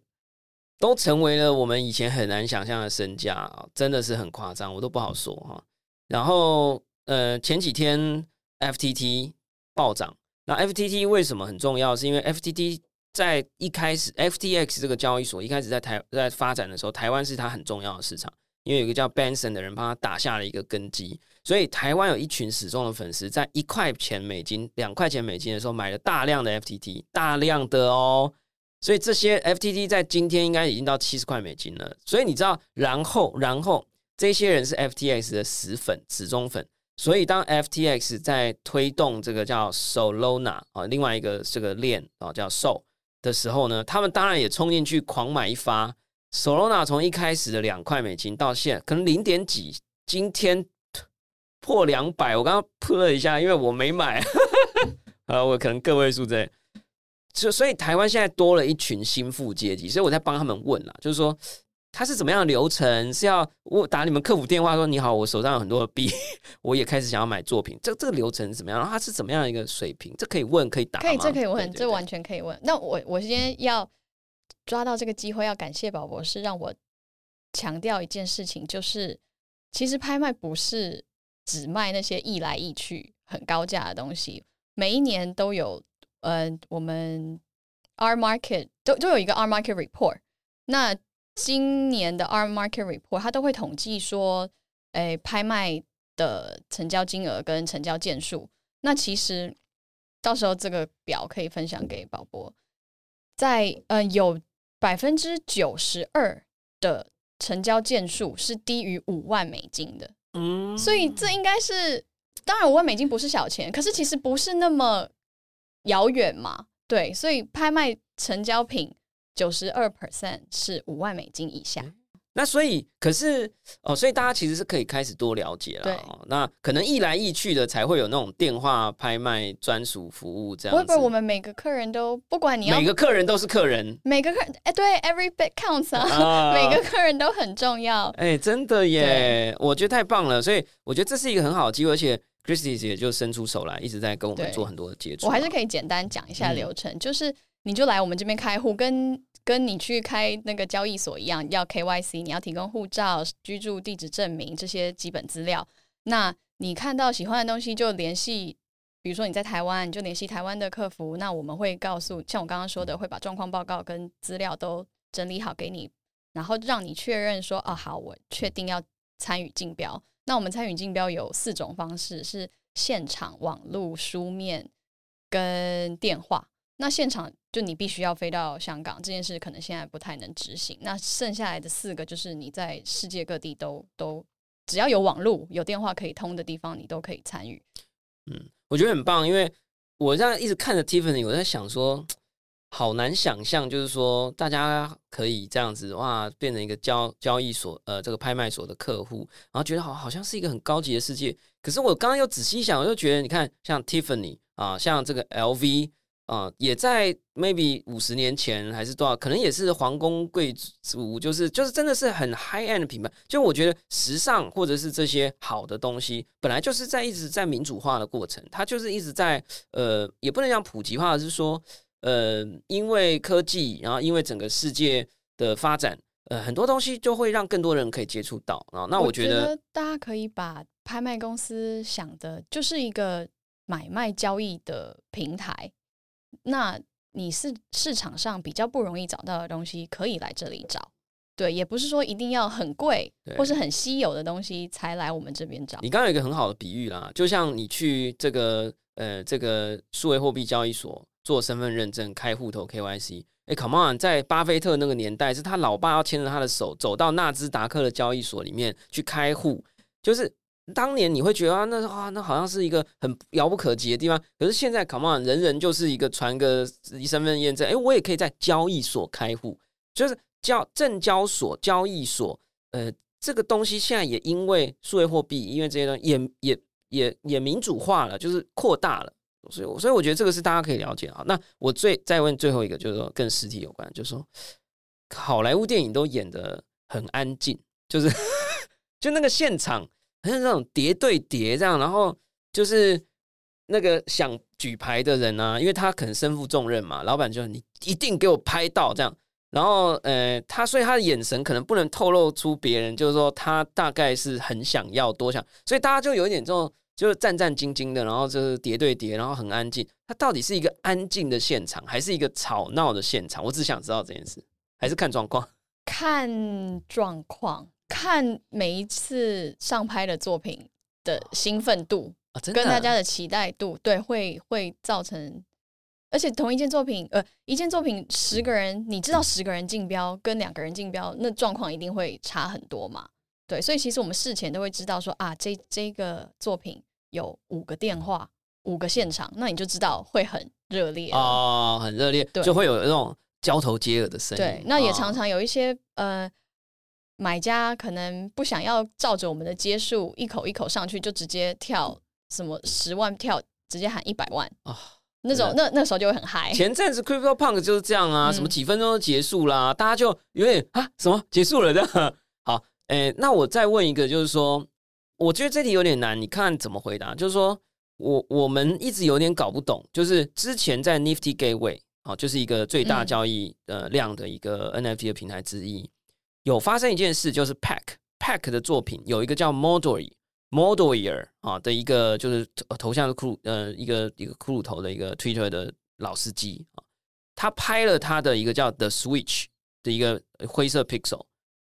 S1: 都成为了我们以前很难想象的身价，真的是很夸张，我都不好说哈。然后呃，前几天 FTT 暴涨，那 FTT 为什么很重要？是因为 FTT 在一开始 FTX 这个交易所一开始在台在发展的时候，台湾是它很重要的市场，因为有一个叫 Benson 的人帮他打下了一个根基，所以台湾有一群死忠的粉丝，在一块钱美金、两块钱美金的时候买了大量的 FTT，大量的哦。所以这些 FTT 在今天应该已经到七十块美金了。所以你知道，然后然后这些人是 FTX 的死粉、死忠粉。所以当 FTX 在推动这个叫 Solana 啊，另外一个这个链啊叫 Sol 的时候呢，他们当然也冲进去狂买一发。Solana 从一开始的两块美金到现可能零点几，今天破两百。我刚刚扑了一下，因为我没买，啊，我可能个位数在。所所以台湾现在多了一群心腹阶级，所以我在帮他们问啦，就是说他是怎么样的流程？是要我打你们客服电话说你好，我手上有很多的币，我也开始想要买作品，这这个流程是怎么样？然后他是怎么样一个水平？这可以问，可以打，
S2: 可以，这可以问，这完全可以问。那我我今天要抓到这个机会，要感谢宝博士，让我强调一件事情，就是其实拍卖不是只卖那些易来易去、很高价的东西，每一年都有。呃，我们 R Market 都都有一个 R Market Report。那今年的 R Market Report 它都会统计说，哎，拍卖的成交金额跟成交件数。那其实到时候这个表可以分享给宝博，在呃有百分之九十二的成交件数是低于五万美金的。嗯，所以这应该是，当然五万美金不是小钱，可是其实不是那么。遥远嘛，对，所以拍卖成交品九十二 percent 是五万美金以下。
S1: 那所以，可是哦，所以大家其实是可以开始多了解了。哦，那可能一来一去的才会有那种电话拍卖专属服务这样。
S2: 不会，我们每个客人都不管你要
S1: 每个客人都是客人，
S2: 每个客哎对，every bit counts 啊，每个客人都很重要。
S1: 哎，真的耶，我觉得太棒了，所以我觉得这是一个很好的机会，而且。Christie 姐就伸出手来，一直在跟我们做很多的接触。
S2: 我还是可以简单讲一下流程，就是你就来我们这边开户，跟跟你去开那个交易所一样，要 KYC，你要提供护照、居住地址证明这些基本资料。那你看到喜欢的东西就联系，比如说你在台湾，你就联系台湾的客服。那我们会告诉，像我刚刚说的，会把状况报告跟资料都整理好给你，然后让你确认说，哦，好，我确定要参与竞标。那我们参与竞标有四种方式，是现场、网络、书面跟电话。那现场就你必须要飞到香港，这件事可能现在不太能执行。那剩下来的四个就是你在世界各地都都只要有网络、有电话可以通的地方，你都可以参与。
S1: 嗯，我觉得很棒，因为我这样一直看着 Tiffany，我在想说。好难想象，就是说大家可以这样子哇，变成一个交交易所呃这个拍卖所的客户，然后觉得好好像是一个很高级的世界。可是我刚刚又仔细想，我就觉得你看像 Tiffany 啊，像这个 LV 啊，也在 maybe 五十年前还是多少，可能也是皇宫贵族，就是就是真的是很 high end 的品牌。就我觉得时尚或者是这些好的东西，本来就是在一直在民主化的过程，它就是一直在呃，也不能讲普及化，是说。呃，因为科技，然后因为整个世界的发展，呃，很多东西就会让更多人可以接触到啊。那我觉得
S2: 大家可以把拍卖公司想的就是一个买卖交易的平台。那你是市场上比较不容易找到的东西，可以来这里找。对，也不是说一定要很贵或是很稀有的东西才来我们这边找。
S1: 你刚刚有一个很好的比喻啦，就像你去这个呃这个数位货币交易所。做身份认证、开户头 KYC，哎，Come on，在巴菲特那个年代，是他老爸要牵着他的手走到纳斯达克的交易所里面去开户，就是当年你会觉得啊，那是啊那好像是一个很遥不可及的地方，可是现在 come on，人人就是一个传个身份验证，哎，我也可以在交易所开户，就是交证交所、交易所，呃，这个东西现在也因为数位货币，因为这些东西也也也也民主化了，就是扩大了。所以，所以我觉得这个是大家可以了解啊。那我最再问最后一个，就是说跟实体有关，就是说好莱坞电影都演的很安静，就是 就那个现场，好像那种叠对叠这样，然后就是那个想举牌的人啊，因为他可能身负重任嘛，老板就你一定给我拍到这样，然后呃，他所以他的眼神可能不能透露出别人，就是说他大概是很想要多想，所以大家就有一点这种。就是战战兢兢的，然后就是叠对叠，然后很安静。它到底是一个安静的现场，还是一个吵闹的现场？我只想知道这件事，还是看状况？
S2: 看状况，看每一次上拍的作品的兴奋度，跟大家的期待度，对，会会造成。而且同一件作品，呃，一件作品十个人，你知道十个人竞标跟两个人竞标，那状况一定会差很多嘛。对，所以其实我们事前都会知道说啊，这这个作品有五个电话，五个现场，那你就知道会很热烈
S1: 哦，很热烈，就会有那种交头接耳的声音。
S2: 对，那也常常有一些呃买家可能不想要照着我们的接数一口一口上去，就直接跳什么十万跳，直接喊一百万啊，那种那那时候就会很嗨。
S1: 前阵子 Crypto Punk 就是这样啊，什么几分钟就结束啦，大家就有点啊什么结束了这样。好诶，那我再问一个，就是说，我觉得这题有点难，你看怎么回答？就是说我我们一直有点搞不懂，就是之前在 Nifty Gateway 啊，就是一个最大交易呃量的一个 NFT 的平台之一，有发生一件事，就是 Pack Pack 的作品有一个叫 Model Modelier 啊的一个就是头像是骷髅呃一个一个骷髅头的一个 Twitter 的老司机啊，他拍了他的一个叫 The Switch 的一个灰色 Pixel。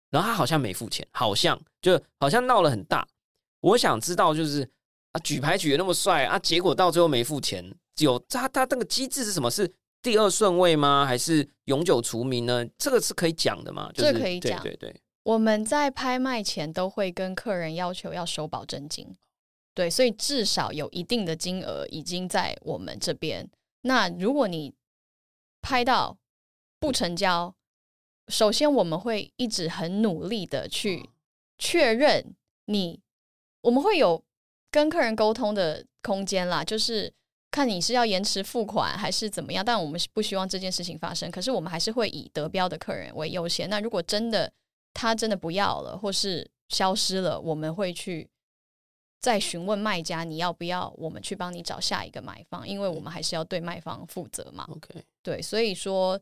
S1: 然后他好像没付钱，好像就好像闹了很大。我想知道，就是啊，举牌举的那么帅啊，结果到最后没付钱，有他他那个机制是什么？是第二顺位吗？还是永久除名呢？这个是可以讲的吗？
S2: 这可以讲。
S1: 对对，
S2: 我们在拍卖前都会跟客人要求要收保证金，对，所以至少有一定的金额已经在我们这边。那如果你拍到不成交，首先，我们会一直很努力的去确认你，我们会有跟客人沟通的空间啦，就是看你是要延迟付款还是怎么样。但我们不希望这件事情发生，可是我们还是会以得标的客人为优先。那如果真的他真的不要了，或是消失了，我们会去再询问卖家你要不要，我们去帮你找下一个买方，因为我们还是要对卖方负责嘛。
S1: OK，
S2: 对，所以说。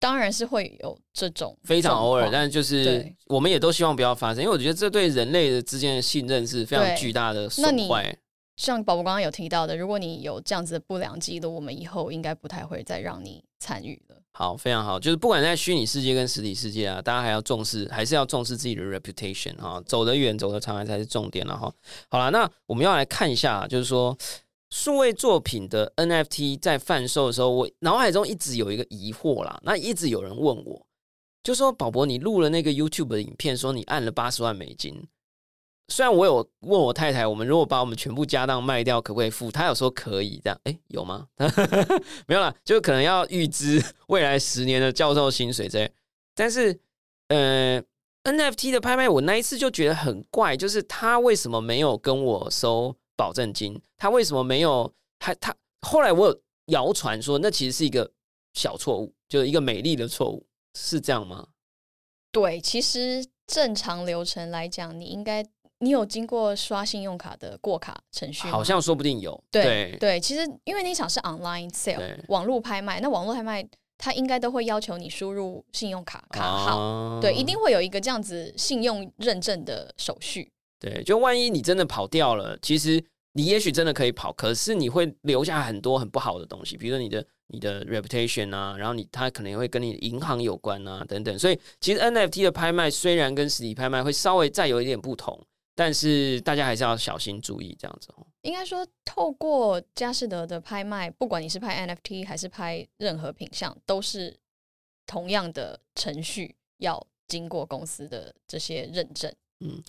S2: 当然是会有这种
S1: 非常偶尔，但是就是我们也都希望不要发生，因为我觉得这对人类的之间的信任是非常巨大的损坏。
S2: 像宝宝刚刚有提到的，如果你有这样子的不良记录，我们以后应该不太会再让你参与了。
S1: 好，非常好，就是不管在虚拟世界跟实体世界啊，大家还要重视，还是要重视自己的 reputation 哈，走得远，走得长才是重点了哈。好了，那我们要来看一下，就是说。数位作品的 NFT 在贩售的时候，我脑海中一直有一个疑惑啦。那一直有人问我，就说：“宝博，你录了那个 YouTube 的影片，说你按了八十万美金。虽然我有问我太太，我们如果把我们全部家当卖掉，可不可以付？她有说可以，这样哎，有吗？没有啦，就可能要预支未来十年的教授薪水这样。但是，呃，NFT 的拍卖，我那一次就觉得很怪，就是他为什么没有跟我收？保证金，他为什么没有？他他后来我有谣传说，那其实是一个小错误，就是一个美丽的错误，是这样吗？
S2: 对，其实正常流程来讲，你应该你有经过刷信用卡的过卡程序，
S1: 好像说不定有。
S2: 对对，其实因为那场是 online sale 网络拍卖，那网络拍卖它应该都会要求你输入信用卡卡号，对，一定会有一个这样子信用认证的手续。
S1: 对，就万一你真的跑掉了，其实你也许真的可以跑，可是你会留下很多很不好的东西，比如说你的你的 reputation 啊，然后你他可能也会跟你银行有关啊等等。所以其实 NFT 的拍卖虽然跟实体拍卖会稍微再有一点不同，但是大家还是要小心注意这样子哦。
S2: 应该说，透过佳士得的拍卖，不管你是拍 NFT 还是拍任何品相，都是同样的程序要经过公司的这些认证。嗯。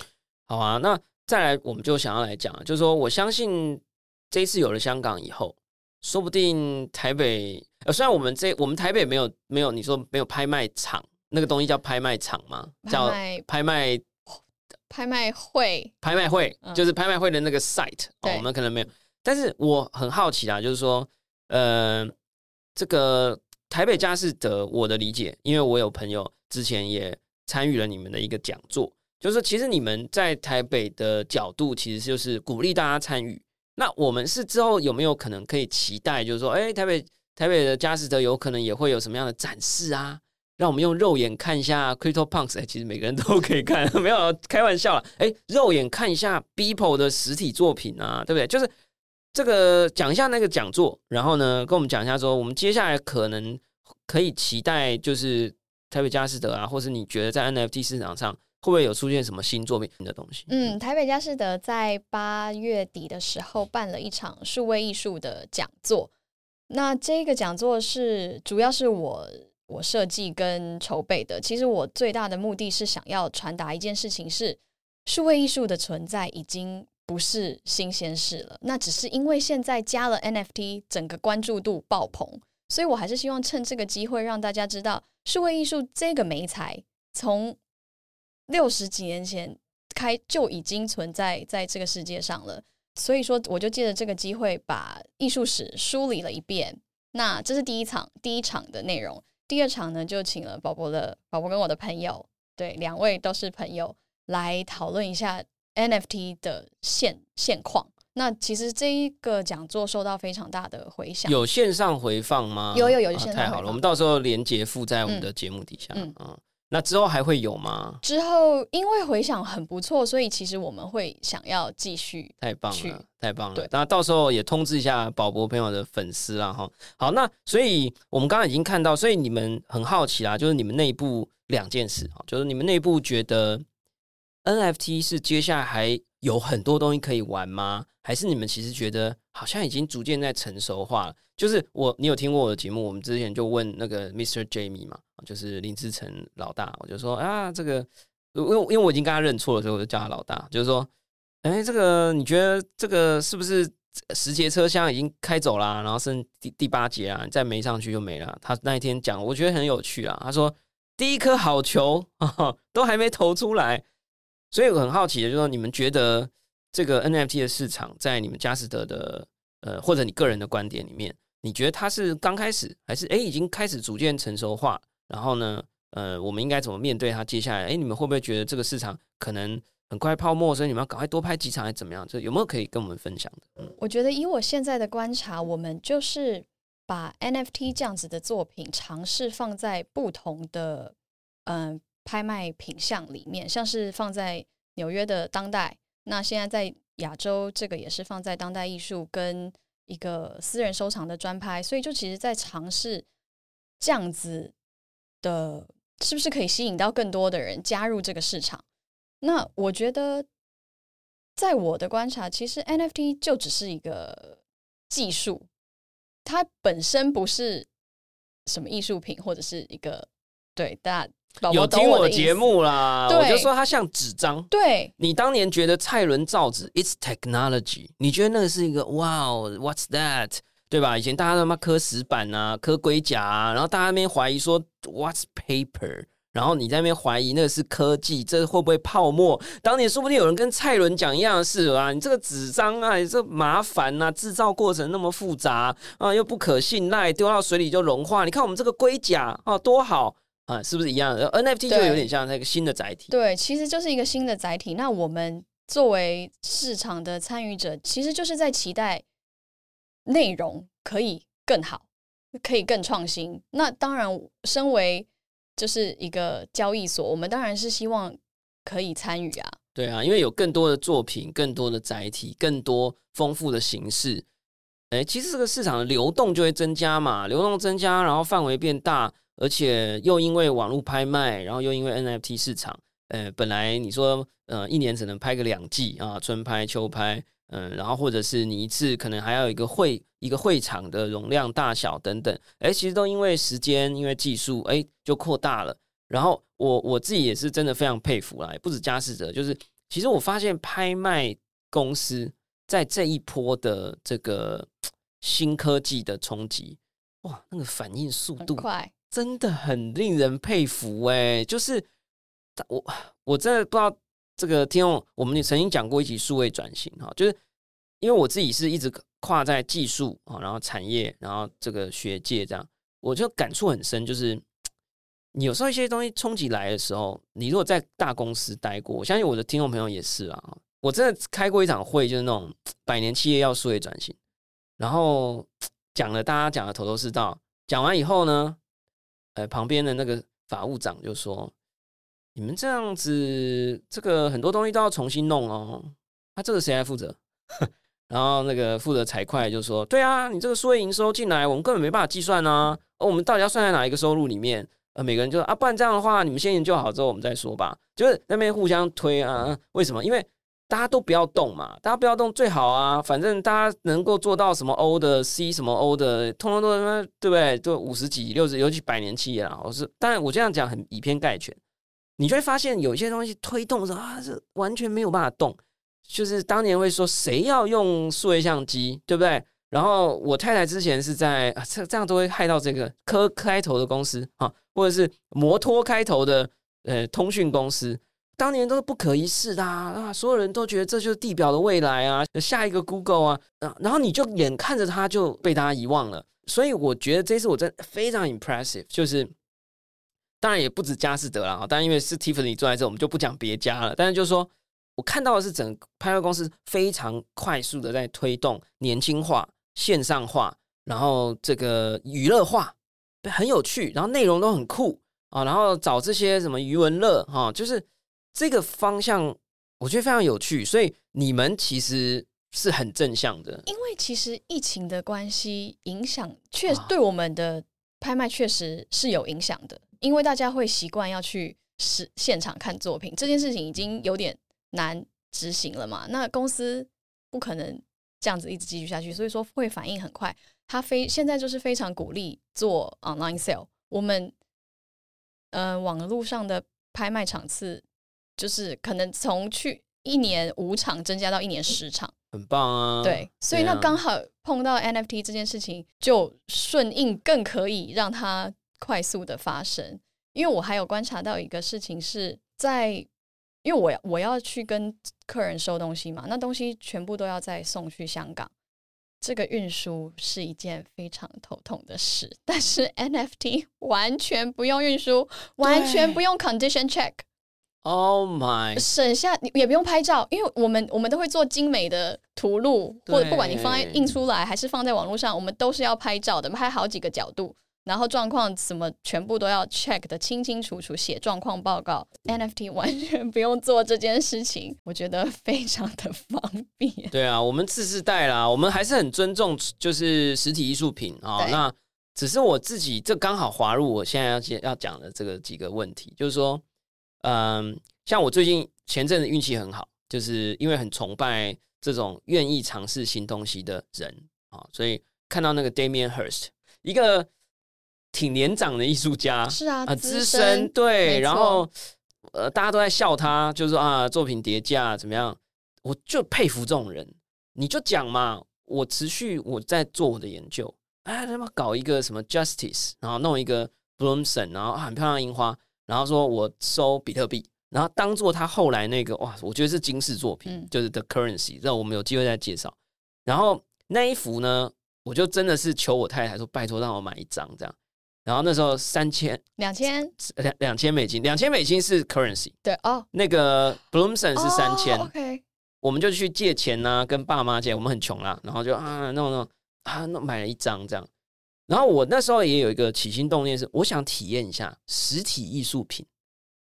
S1: 好啊，那再来，我们就想要来讲，就是说，我相信这一次有了香港以后，说不定台北，呃，虽然我们这我们台北没有没有你说没有拍卖场，那个东西叫拍卖场吗？叫拍卖
S2: 拍卖会，
S1: 拍卖会就是拍卖会的那个 site，我们可能没有。但是我很好奇啊，就是说，呃，这个台北佳士得，我的理解，因为我有朋友之前也参与了你们的一个讲座。就是其实你们在台北的角度，其实就是鼓励大家参与。那我们是之后有没有可能可以期待，就是说，哎，台北台北的佳士得有可能也会有什么样的展示啊？让我们用肉眼看一下 Crypto Punks，哎，其实每个人都可以看，没有开玩笑了。哎，肉眼看一下 Beeple 的实体作品啊，对不对？就是这个讲一下那个讲座，然后呢，跟我们讲一下说，我们接下来可能可以期待，就是台北佳士得啊，或是你觉得在 NFT 市场上。会不会有出现什么新作品的东西？
S2: 嗯，台北佳士得在八月底的时候办了一场数位艺术的讲座。那这个讲座是主要是我我设计跟筹备的。其实我最大的目的是想要传达一件事情：是数位艺术的存在已经不是新鲜事了。那只是因为现在加了 NFT，整个关注度爆棚，所以我还是希望趁这个机会让大家知道数位艺术这个媒材从。六十几年前开就已经存在在这个世界上了，所以说我就借着这个机会把艺术史梳理了一遍。那这是第一场第一场的内容，第二场呢就请了宝宝的宝宝跟我的朋友，对，两位都是朋友来讨论一下 NFT 的现现况。那其实这一个讲座受到非常大的回响，
S1: 有线上回放吗？
S2: 有有有线上，
S1: 太好了，我们到时候连接附在我们的节目底下，嗯。那之后还会有吗？
S2: 之后因为回想很不错，所以其实我们会想要继续。
S1: 太棒了，太棒了！那到时候也通知一下宝博朋友的粉丝啦，哈。好，那所以我们刚刚已经看到，所以你们很好奇啦，就是你们内部两件事哈，就是你们内部觉得 NFT 是接下来还有很多东西可以玩吗？还是你们其实觉得好像已经逐渐在成熟化了？就是我，你有听过我的节目？我们之前就问那个 Mr. Jamie 嘛。就是林志成老大，我就说啊，这个，因为因为我已经跟他认错了，所以我就叫他老大。就是说，哎，这个你觉得这个是不是十节车厢已经开走了，然后剩第第八节啊，再没上去就没了？他那一天讲，我觉得很有趣啊。他说第一颗好球 都还没投出来，所以我很好奇的，就是说你们觉得这个 NFT 的市场在你们佳士得的呃，或者你个人的观点里面，你觉得它是刚开始，还是哎已经开始逐渐成熟化？然后呢，呃，我们应该怎么面对它？接下来，哎，你们会不会觉得这个市场可能很快泡沫？所以你们要赶快多拍几场，还是怎么样？这有没有可以跟我们分享的？
S2: 嗯，我觉得以我现在的观察，我们就是把 NFT 这样子的作品尝试放在不同的嗯拍卖品相里面，像是放在纽约的当代，那现在在亚洲这个也是放在当代艺术跟一个私人收藏的专拍，所以就其实在尝试这样子。的，是不是可以吸引到更多的人加入这个市场？那我觉得，在我的观察，其实 NFT 就只是一个技术，它本身不是什么艺术品，或者是一个对大家
S1: 有听我节目啦，我就说它像纸张。
S2: 对
S1: 你当年觉得蔡伦造纸，It's technology，你觉得那个是一个 Wow，What's that？对吧？以前大家他妈磕石板啊，磕龟甲啊，然后大家那边怀疑说 What's paper？然后你在那边怀疑那个是科技，这会不会泡沫？当年说不定有人跟蔡伦讲一样的事啊，你这个纸张啊，你这麻烦啊，制造过程那么复杂啊，又不可信赖，丢到水里就融化。你看我们这个龟甲啊，多好啊，是不是一样的？NFT 就有点像那个新的载体。
S2: 对，其实就是一个新的载体。那我们作为市场的参与者，其实就是在期待。内容可以更好，可以更创新。那当然，身为就是一个交易所，我们当然是希望可以参与啊。
S1: 对啊，因为有更多的作品、更多的载体、更多丰富的形式。哎，其实这个市场的流动就会增加嘛，流动增加，然后范围变大，而且又因为网络拍卖，然后又因为 NFT 市场，呃，本来你说呃一年只能拍个两季啊，春拍、秋拍。嗯，然后或者是你一次可能还要有一个会一个会场的容量大小等等，哎，其实都因为时间，因为技术，哎，就扩大了。然后我我自己也是真的非常佩服啦，不止嘉士者，就是其实我发现拍卖公司在这一波的这个新科技的冲击，哇，那个反应速度
S2: 快，
S1: 真的很令人佩服哎！就是我我真的不知道这个听众，我们也曾经讲过一起数位转型哈，就是因为我自己是一直跨在技术啊，然后产业，然后这个学界这样，我就感触很深，就是 你有时候一些东西冲击来的时候，你如果在大公司待过，我相信我的听众朋友也是啊，我真的开过一场会，就是那种 百年企业要数位转型，然后 讲了大家讲的头头是道，讲完以后呢。呃，旁边的那个法务长就说：“你们这样子，这个很多东西都要重新弄哦。那这个谁来负责？” 然后那个负责财会就说：“对啊，你这个税营收进来，我们根本没办法计算啊。而我们到底要算在哪一个收入里面？呃，每个人就说啊，不然这样的话，你们先研究好之后，我们再说吧。就是那边互相推啊。为什么？因为。”大家都不要动嘛，大家不要动最好啊，反正大家能够做到什么 O 的 C 什么 O 的，通通都对不对？都五十几、六十，尤其百年企业啊，我是但我这样讲很以偏概全，你就会发现有一些东西推动的时候啊，是完全没有办法动。就是当年会说谁要用数位相机，对不对？然后我太太之前是在啊，这这样都会害到这个科开头的公司啊，或者是摩托开头的呃通讯公司。当年都是不可一世的啊！所有人都觉得这就是地表的未来啊，下一个 Google 啊，然后你就眼看着它就被大家遗忘了。所以我觉得这次我真非常 impressive，就是当然也不止佳士得了啊，但因为是 Tiffany 坐在这，我们就不讲别家了。但是就是说我看到的是整个拍卖公司非常快速的在推动年轻化、线上化，然后这个娱乐化很有趣，然后内容都很酷啊，然后找这些什么余文乐哈，就是。这个方向我觉得非常有趣，所以你们其实是很正向的。
S2: 因为其实疫情的关系，影响确对我们的拍卖确实是有影响的。因为大家会习惯要去实现场看作品，这件事情已经有点难执行了嘛。那公司不可能这样子一直继续下去，所以说会反应很快。他非现在就是非常鼓励做 online sale。我们呃网络上的拍卖场次。就是可能从去一年五场增加到一年十场，
S1: 很棒啊！
S2: 对，所以那刚好碰到 NFT 这件事情，就顺应更可以让它快速的发生。因为我还有观察到一个事情是在，因为我我要去跟客人收东西嘛，那东西全部都要再送去香港，这个运输是一件非常头痛的事。但是 NFT 完全不用运输，完全不用 condition check。
S1: Oh my！
S2: 省下你也不用拍照，因为我们我们都会做精美的图录，或者不管你放在印出来还是放在网络上，我们都是要拍照的，拍好几个角度，然后状况什么全部都要 check 的清清楚楚，写状况报告。NFT 完全不用做这件事情，我觉得非常的方便。
S1: 对啊，我们次世代啦，我们还是很尊重就是实体艺术品啊。那只是我自己这刚好滑入我现在要要讲的这个几个问题，就是说。嗯，像我最近前阵子运气很好，就是因为很崇拜这种愿意尝试新东西的人啊，所以看到那个 Damian Hirst，一个挺年长的艺术家，
S2: 是啊，
S1: 啊，
S2: 资
S1: 深对，然后呃，大家都在笑他，就是说啊，作品叠加怎么样？我就佩服这种人，你就讲嘛，我持续我在做我的研究，哎，他妈搞一个什么 Justice，然后弄一个 Bloomson，然后很漂亮的樱花。然后说我收比特币，然后当做他后来那个哇，我觉得是惊世作品，就是 The Currency，让我们有机会再介绍。然后那一幅呢，我就真的是求我太太说，拜托让我买一张这样。然后那时候三千、
S2: 两千、
S1: 两两千美金，两千美金是 Currency，
S2: 对哦。
S1: 那个 Bloomson 是三千
S2: ，OK。
S1: 我们就去借钱呐，跟爸妈借，我们很穷啦，然后就啊，弄弄啊，弄买了一张这样。然后我那时候也有一个起心动念，是我想体验一下实体艺术品，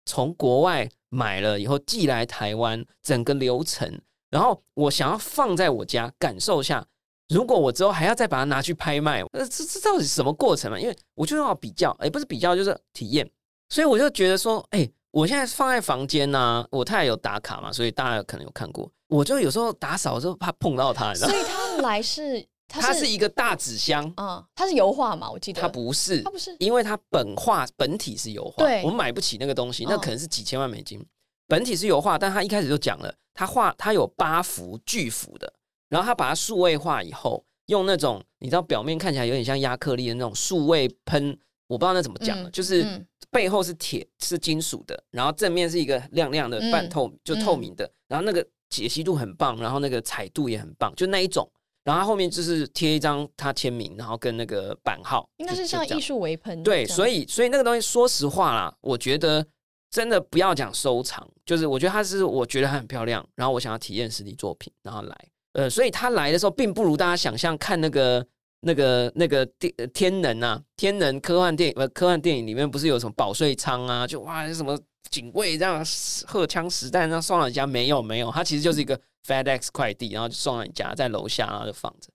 S1: 从国外买了以后寄来台湾整个流程，然后我想要放在我家感受一下。如果我之后还要再把它拿去拍卖，呃，这这到底是什么过程嘛？因为我就要比较，也，不是比较就是体验，所以我就觉得说，哎，我现在放在房间呢，我太太有打卡嘛，所以大家可能有看过，我就有时候打扫的时候怕碰到它，
S2: 所以它来是。
S1: 它是一个大纸箱，
S2: 嗯，它是油画嘛？我记得
S1: 它不是，
S2: 它不是，
S1: 因为它本画本体是油画，
S2: 对，
S1: 我们买不起那个东西，那可能是几千万美金。本体是油画，但他一开始就讲了，他画他有八幅巨幅的，然后他把它数位化以后，用那种你知道表面看起来有点像亚克力的那种数位喷，我不知道那怎么讲了，
S2: 嗯
S1: 就是
S2: 嗯
S1: 背后是铁是金属的，然后正面是一个亮亮的半透、就透明的，然后那个解析度很棒，然后那个彩度也很棒，就那一种。然后他后面就是贴一张他签名，然后跟那个版号，
S2: 应该
S1: 是
S2: 像艺术为喷。
S1: 对，所以所以那个东西，说实话啦，我觉得真的不要讲收藏，就是我觉得它是我觉得它很漂亮，然后我想要体验实体作品，然后来，呃，所以他来的时候，并不如大家想象看那个那个那个电天能啊，天能科幻电影呃科幻电影里面不是有什么保税仓啊，就哇什么警卫这样荷枪实弹这样送到你家，没有没有，它其实就是一个 FedEx 快递，然后就送到你家，在楼下然后就放着。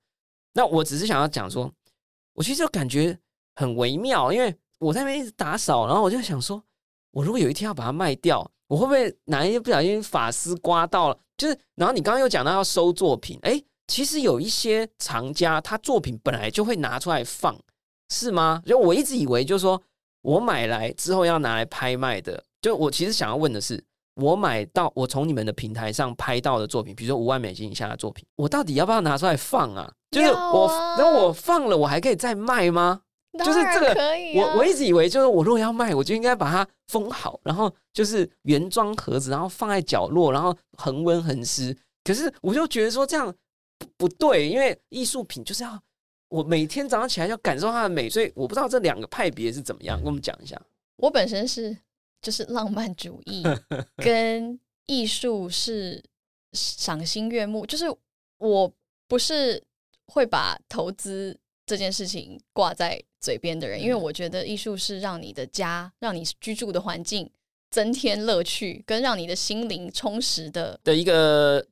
S1: 那我只是想要讲说，我其实就感觉很微妙，因为我在那边一直打扫，然后我就想说，我如果有一天要把它卖掉，我会不会哪一天不小心发丝刮到了？就是，然后你刚刚又讲到要收作品，哎，其实有一些藏家他作品本来就会拿出来放，是吗？就我一直以为，就是说我买来之后要拿来拍卖的，就我其实想要问的是。我买到我从你们的平台上拍到的作品，比如说五万美金以下的作品，我到底要不要拿出来放啊？就是
S2: 要
S1: 我，
S2: 啊
S1: 然后我放了，我还可以再卖吗？就是这个
S2: 可以啊、
S1: 我我一直以为，就是我如果要卖，我就应该把它封好，然后就是原装盒子，然后放在角落，然后恒温恒湿。可是我就觉得说这样不不对，因为艺术品就是要我每天早上起来要感受它的美，所以我不知道这两个派别是怎么样，跟我们讲一下。
S2: 我本身是就是浪漫主义跟艺术是赏心悦目，就是我不是会把投资这件事情挂在嘴边的人，因为
S1: 嗯
S2: 我觉得艺术是让你的家、让你居住的环境增添乐趣，跟让你的心灵充实的。
S1: 的一个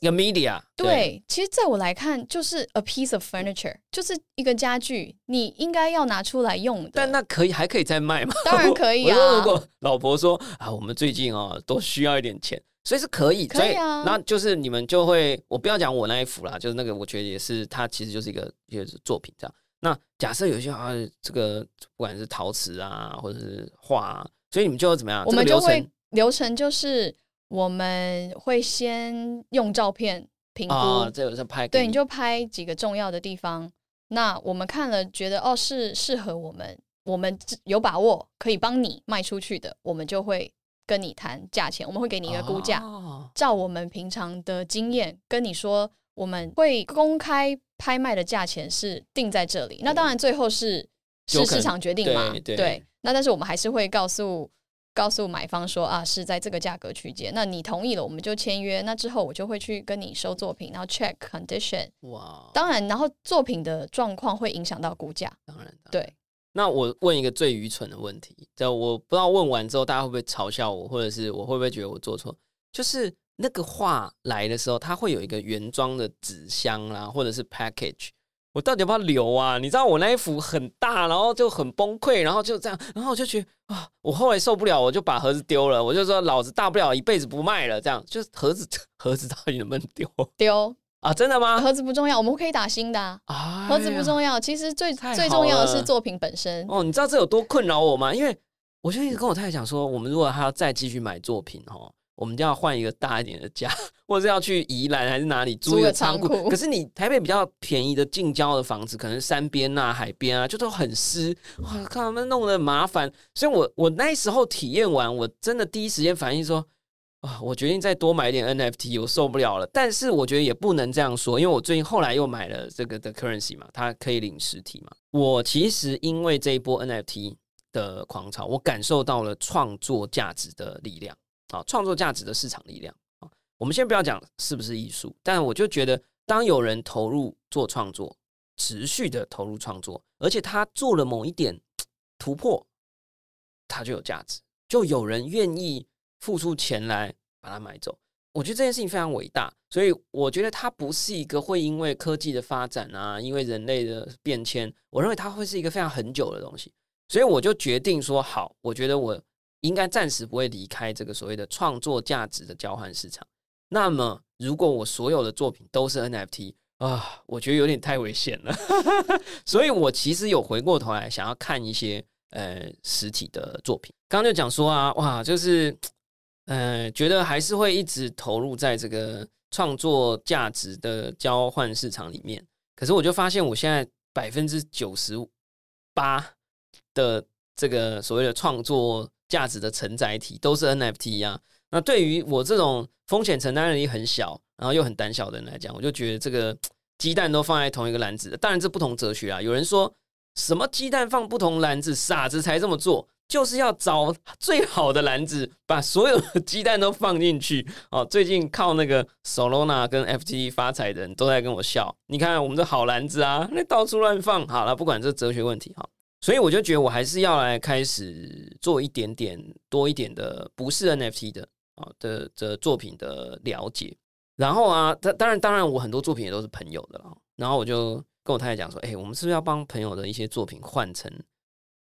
S1: 一个 media，
S2: 对，其实在我来看，就是 a piece of furniture，就是一个家具，你应该要拿出来用的。
S1: 但那可以还可以再卖吗？
S2: 当然可以
S1: 我说
S2: 啊
S1: 如果老婆说啊，我们最近哦都需要一点钱，所以是可以，
S2: 可以啊
S1: 所那就是你们就会，我不要讲我那一幅啦，就是那个我觉得也是，它其实就是一个一个作品这样。那假设有些啊，这个不管是陶瓷啊，或者是画啊，所以你们就怎么样？
S2: 我们就会
S1: 这个流程
S2: 就是我们会先用照片评估，
S1: 啊，这个是拍
S2: 对，你就拍几个重要的地方。那我们看了，觉得哦是适合我们，我们有把握可以帮你卖出去的，我们就会跟你谈价钱，我们会给你一个估价，
S1: 哦
S2: 照我们平常的经验跟你说，我们会公开拍卖的价钱是定在这里。那当然最后是是市场决定嘛，
S1: 对对
S2: 那但是我们还是会告诉告诉买方说啊，是在这个价格区间。那你同意了，我们就签约。那之后我就会去跟你收作品，然后 check condition。
S1: 哇，
S2: 当然，然后作品的状况会影响到估价。
S1: 当然，当然
S2: 对，
S1: 那我问一个最愚蠢的问题，就我不知道问完之后大家会不会嘲笑我，或者是我会不会觉得我做错？就是那个画来的时候，它会有一个原装的纸箱啦，或者是 package。我到底要不要留啊？你知道我那一幅很大，然后就很崩溃，然后就这样，然后我就觉得啊，我后来受不了，我就把盒子丢了。我就说老子大不了一辈子不卖了，这样就是盒子 盒子到底能不能丢
S2: 丢
S1: 啊？真的吗？
S2: 盒子不重要，我们可以打新的、啊。
S1: 啊，
S2: 盒子不重要，其实最最重要的是作品本身。
S1: 哦，你知道这有多困扰我吗？因为我就一直跟我太太讲说，我们如果还要再继续买作品哦，我们就要换一个大一点的家，或者是要去宜兰还是哪里租一个仓库。
S2: 仓库
S1: 可是你台北比较便宜的近郊的房子，可能山边啊、海边啊，就都很湿，哇，看他们弄得很麻烦。所以我我那时候体验完，我真的第一时间反应说。啊，我决定再多买一点 NFT，我受不了了。但是我觉得也不能这样说，因为我最近后来又买了这个的 currency 嘛，它可以领实体嘛。我其实因为这一波 NFT 的狂潮，我感受到了创作价值的力量啊，创作价值的市场力量啊。我们先不要讲是不是艺术，但我就觉得，当有人投入做创作，持续的投入创作，而且他做了某一点突破，它就有价值，就有人愿意付出钱来把它买走。我觉得这件事情非常伟大，所以我觉得它不是一个会因为科技的发展啊，因为人类的变迁，我认为它会是一个非常很久的东西。所以我就决定说，好，我觉得我应该暂时不会离开这个所谓的创作价值的交换市场。那么，如果我所有的作品都是 NFT 啊，我觉得有点太危险了。所以我其实有回过头来想要看一些呃实体的作品。刚刚就讲说啊，哇，就是呃，觉得还是会一直投入在这个创作价值的交换市场里面。可是我就发现，我现在百分之九十八的这个所谓的创作价值的承载体都是 NFT 呀。那对于我这种风险承担能力很小，然后又很胆小的人来讲，我就觉得这个鸡蛋都放在同一个篮子。当然，这不同哲学啊。有人说什么鸡蛋放不同篮子，傻子才这么做，就是要找最好的篮子，把所有的鸡蛋都放进去。哦，最近靠那个 Solana 跟 FT 发财的人都在跟我笑。你看我们这好篮子啊，那到处乱放。好了，不管这哲学问题哈。所以我就觉得我还是要来开始做一点点多一点的，不是 NFT 的。啊的的作品的了解，然后啊，当当然当然，我很多作品也都是朋友的了。然后我就跟我太太讲说，哎，我们是不是要帮朋友的一些作品换成，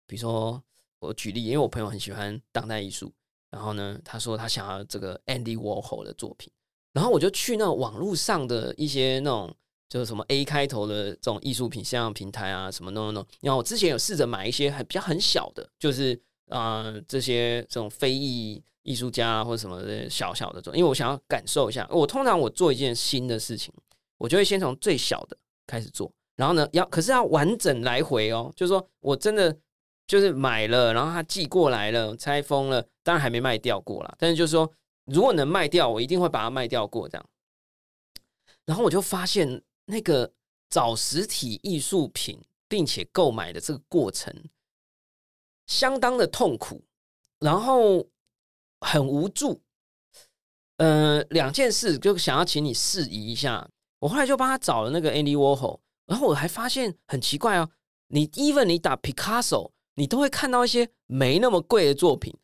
S1: 比如说我举例，因为我朋友很喜欢当代艺术，然后呢，他说他想要这个 Andy Warhol 的作品，然后我就去那网络上的一些那种就是什么 A 开头的这种艺术品线上平台啊，什么 no no no，然后我之前有试着买一些很比较很小的，就是啊这些这种非裔。艺术家啊或者什么的小小的做，因为我想要感受一下。我通常我做一件新的事情，我就会先从最小的开始做，然后呢，要可是要完整来回哦。就是说我真的就是买了，然后他寄过来了，拆封了，当然还没卖掉过啦。但是就是说，如果能卖掉，我一定会把它卖掉过这样。然后我就发现，那个找实体艺术品并且购买的这个过程相当的痛苦，然后。很无助，呃，两件事就想要请你示意一下。我后来就帮他找了那个 Andy Warhol，然后我还发现很奇怪哦，你 even 你打 Picasso，你都会看到一些没那么贵的作品，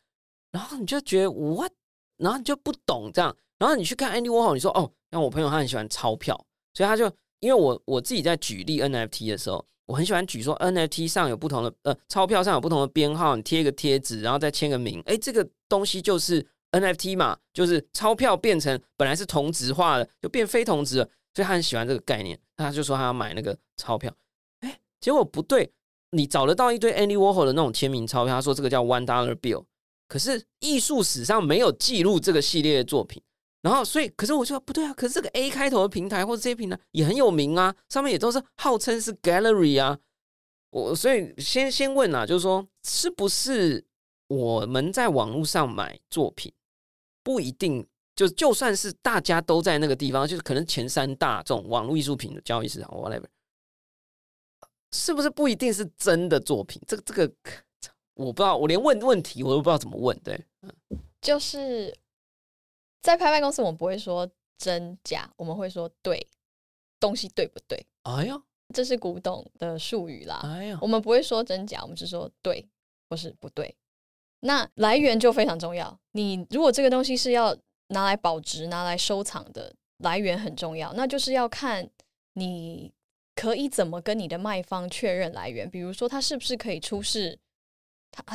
S1: 然后你就觉得 what，然后你就不懂这样，然后你去看 Andy Warhol，你说哦，像我朋友他很喜欢钞票，所以他就因为我我自己在举例 NFT 的时候。我很喜欢举说 NFT 上有不同的呃钞票上有不同的编号，你贴一个贴纸，然后再签个名，哎，这个东西就是 NFT 嘛，就是钞票变成本来是同质化的，就变非同质了，所以他很喜欢这个概念，他就说他要买那个钞票，哎，结果不对，你找得到一堆 Andy Warhol 的那种签名钞票，他说这个叫 One Dollar Bill，可是艺术史上没有记录这个系列的作品。然后，所以，可是我就说不对啊！可是这个 A 开头的平台或者这些平台也很有名啊，上面也都是号称是 Gallery 啊。我所以先先问啊，就是说，是不是我们在网络上买作品，不一定就就算是大家都在那个地方，就是可能前三大这种网络艺术品的交易市场，whatever，是不是不一定是真的作品？这个这个 我不知道，我连问问题我都不知道怎么问。对，
S2: 就是。在拍卖公司，我们不会说真假，我们会说对东西对不对？哎呀，这是古董的术语啦。哎呀，我们不会说真假，我们是说对或是不对。那来源就非常重要。你如果这个东西是要拿来保值、拿来收藏的，来源很重要。那就是要看你可以怎么跟你的卖方确认来源。比如说，他是不是可以出示？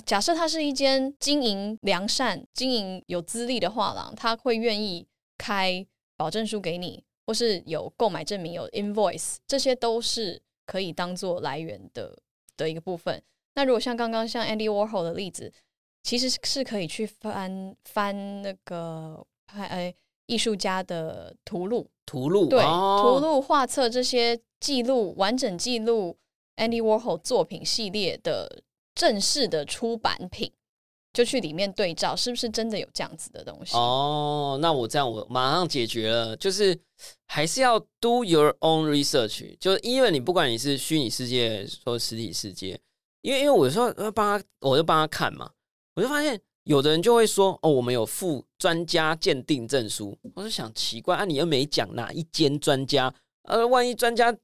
S2: 假设他是一间经营良善、经营有资历的画廊，他会愿意开保证书给你，或是有购买证明、有 invoice，这些都是可以当做来源的的一个部分。那如果像刚刚像 Andy Warhol 的例子，其实是可以去翻翻那个拍哎艺术家的图录、
S1: 图录
S2: 对图录画册这些记录完整记录 Andy Warhol 作品系列的。正式的出版品，就去里面对照，是不是真的有这样子的东西？
S1: 哦，那我这样我马上解决了，就是还是要 do your own research，就是因为你不管你是虚拟世界或实体世界，因为因为我说要帮他，我就帮他看嘛，我就发现有的人就会说哦，我们有附专家鉴定证书，我就想奇怪啊，你又没讲哪一间专家，呃，万一专家。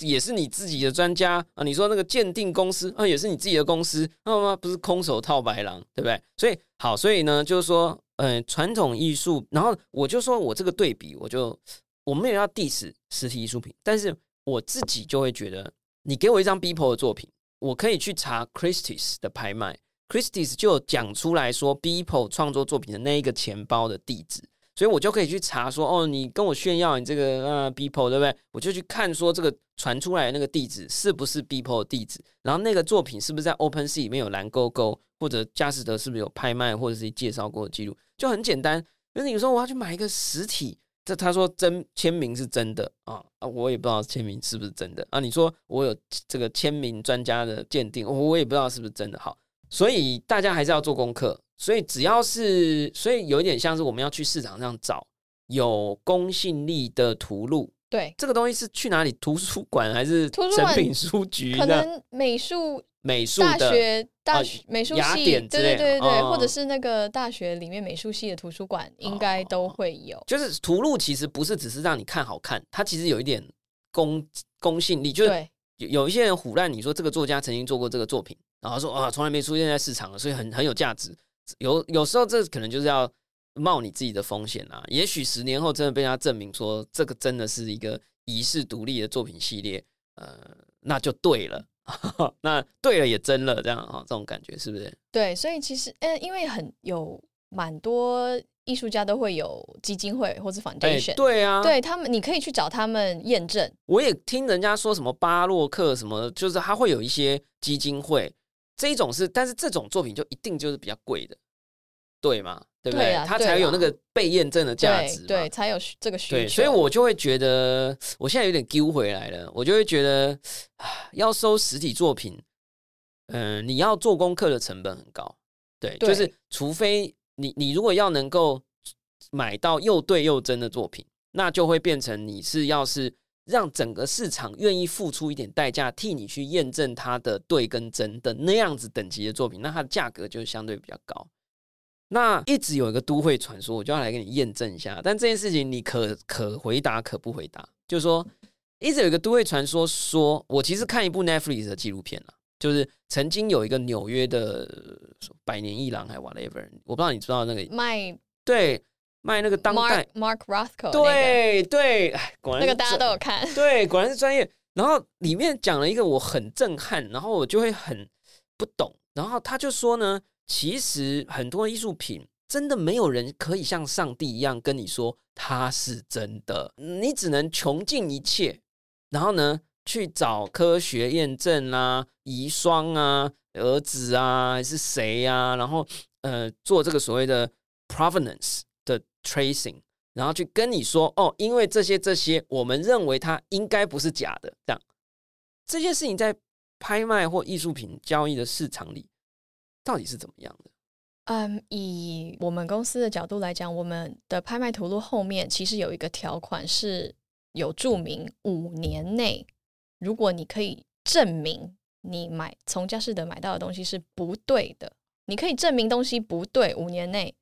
S1: 也是你自己的专家啊！你说那个鉴定公司啊，也是你自己的公司，那么不是空手套白狼，对不对？所以好，所以呢，就是说，呃，传统艺术，然后我就说我这个对比，我就我没有要 diss 实体艺术品，但是我自己就会觉得，你给我一张 Beeple 的作品，我可以去查 Christie's 的拍卖，Christie's 就讲出来说 Beeple 创作作品的那一个钱包的地址，所以我就可以去查说，哦，你跟我炫耀你这个呃，BPO 对不对？我就去看说这个传出来的那个地址是不是 BPO 的地址，然后那个作品是不是在 OpenSea 里面有蓝勾勾，或者佳士得是不是有拍卖或者是介绍过的记录，就很简单。那你说我要去买一个实体，这他说真签名是真的啊啊，我也不知道签名是不是真的啊。你说我有这个签名专家的鉴定，我也不知道是不是真的。好，所以大家还是要做功课。所以只要是，所以有一点像是我们要去市场上找有公信力的图录。
S2: 对，
S1: 这个东西是去哪里？图书馆还是
S2: 图书馆
S1: 成品书局？
S2: 可能美术
S1: 美术
S2: 大
S1: 的
S2: 学大学美术
S1: 雅
S2: 系，
S1: 典之类
S2: 对对对对，
S1: 哦
S2: 或者是那个大学里面美术系的图书馆，应该都会有。
S1: 就是图录，其实不是只是让你看好看，它其实有一点公公信力，就是
S2: 对
S1: 有有一些人唬烂你说这个作家曾经做过这个作品，然后说啊从来没出现在市场了，所以很很有价值。有有时候这可能就是要冒你自己的风险啊。也许十年后真的被他证明说这个真的是一个遗世独立的作品系列，呃，那就对了，那对了也真了，这样啊、这种感觉是不是？
S2: 对，所以其实嗯，因为很有蛮多艺术家都会有基金会或是
S1: 哎
S2: foundation，、
S1: 对啊，
S2: 对他们，你可以去找他们验证。
S1: 我也听人家说什么巴洛克什么，就是他会有一些基金会，这一种是，但是这种作品就一定就是比较贵的，对吗？对不对？
S2: 对啊
S1: 它才有那
S2: 对
S1: 个被验证的价值嘛。
S2: 对对，才有需这个需求。
S1: 对，所以我就会觉得，我现在有点丢回来了，我就会觉得，啊要收实体作品，嗯、你要做功课的成本很高，对，
S2: 对
S1: 就是除非你你如果要能够买到又对又真的作品，那就会变成你是要是让整个市场愿意付出一点代价替你去验证它的对跟真的那样子等级的作品，那它的价格就相对比较高。那一直有一个都会传说，我就要来给你验证一下。但这件事情你可可回答可不回答，就是说一直有一个都会传说说，我其实看一部 Netflix 的纪录片了，就是曾经有一个纽约的呃百年一郎还 whatever，我不知道你知道那个
S2: 卖
S1: 对卖那个当代
S2: Mark Mark Rothko
S1: 对对，哎果然
S2: 那个大家都有看。
S1: 对，果然是专业。然后里面讲了一个我很震撼，然后我就会很不懂。然后他就说呢，其实很多艺术品真的没有人可以像上帝一样跟你说它是真的，你只能穷尽一切，然后呢去找科学验证啊、遗孀啊、儿子啊还是谁呀、然后呃做这个所谓的 provenance 的 tracing。然后去跟你说哦，因为这些这些，我们认为它应该不是假的。这样，这件事情在拍卖或艺术品交易的市场里，到底是怎么样的？
S2: 嗯，以我们公司的角度来讲，我们的拍卖图录后面其实有一个条款是有注明，五年内如果你可以证明你买从佳士得买到的东西是不对的，你可以证明东西不对，五年内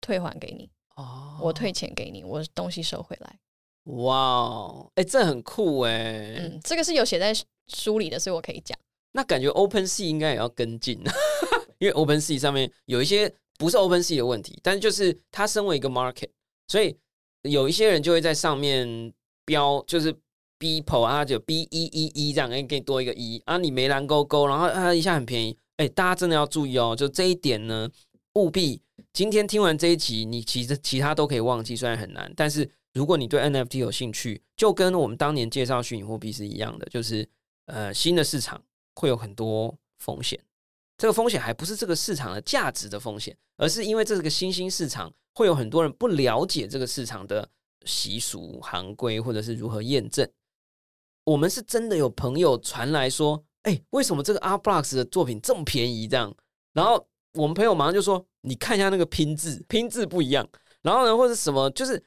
S2: 退还给你，
S1: 哦
S2: 我退钱给你，我东西收回来。
S1: 哇哦，哎，这很酷哎。
S2: 嗯，这个是有写在书里的，所以我可以讲。
S1: 那感觉 Open Sea 应该也要跟进，因为 Open Sea 上面有一些不是 Open Sea 的问题，但是就是它身为一个 market，所以有一些人就会在上面标，就是 B PO 啊，就 B 一一一这样，哎，给你多一个一啊，你没蓝勾勾，然后啊一下很便宜，哎，大家真的要注意哦，就这一点呢，务必今天听完这一集，你其实其他都可以忘记，虽然很难，但是如果你对 NFT 有兴趣，就跟我们当年介绍虚拟货币是一样的，就是呃新的市场会有很多风险。这个风险还不是这个市场的价值的风险，而是因为这是个新兴市场，会有很多人不了解这个市场的习俗、行规，或者是如何验证。我们是真的有朋友传来说，哎、为什么这个 R Blocks 的作品这么便宜？这样，然后我们朋友马上就说，你看一下那个拼字，拼字不一样，然后呢，或者什么，就是，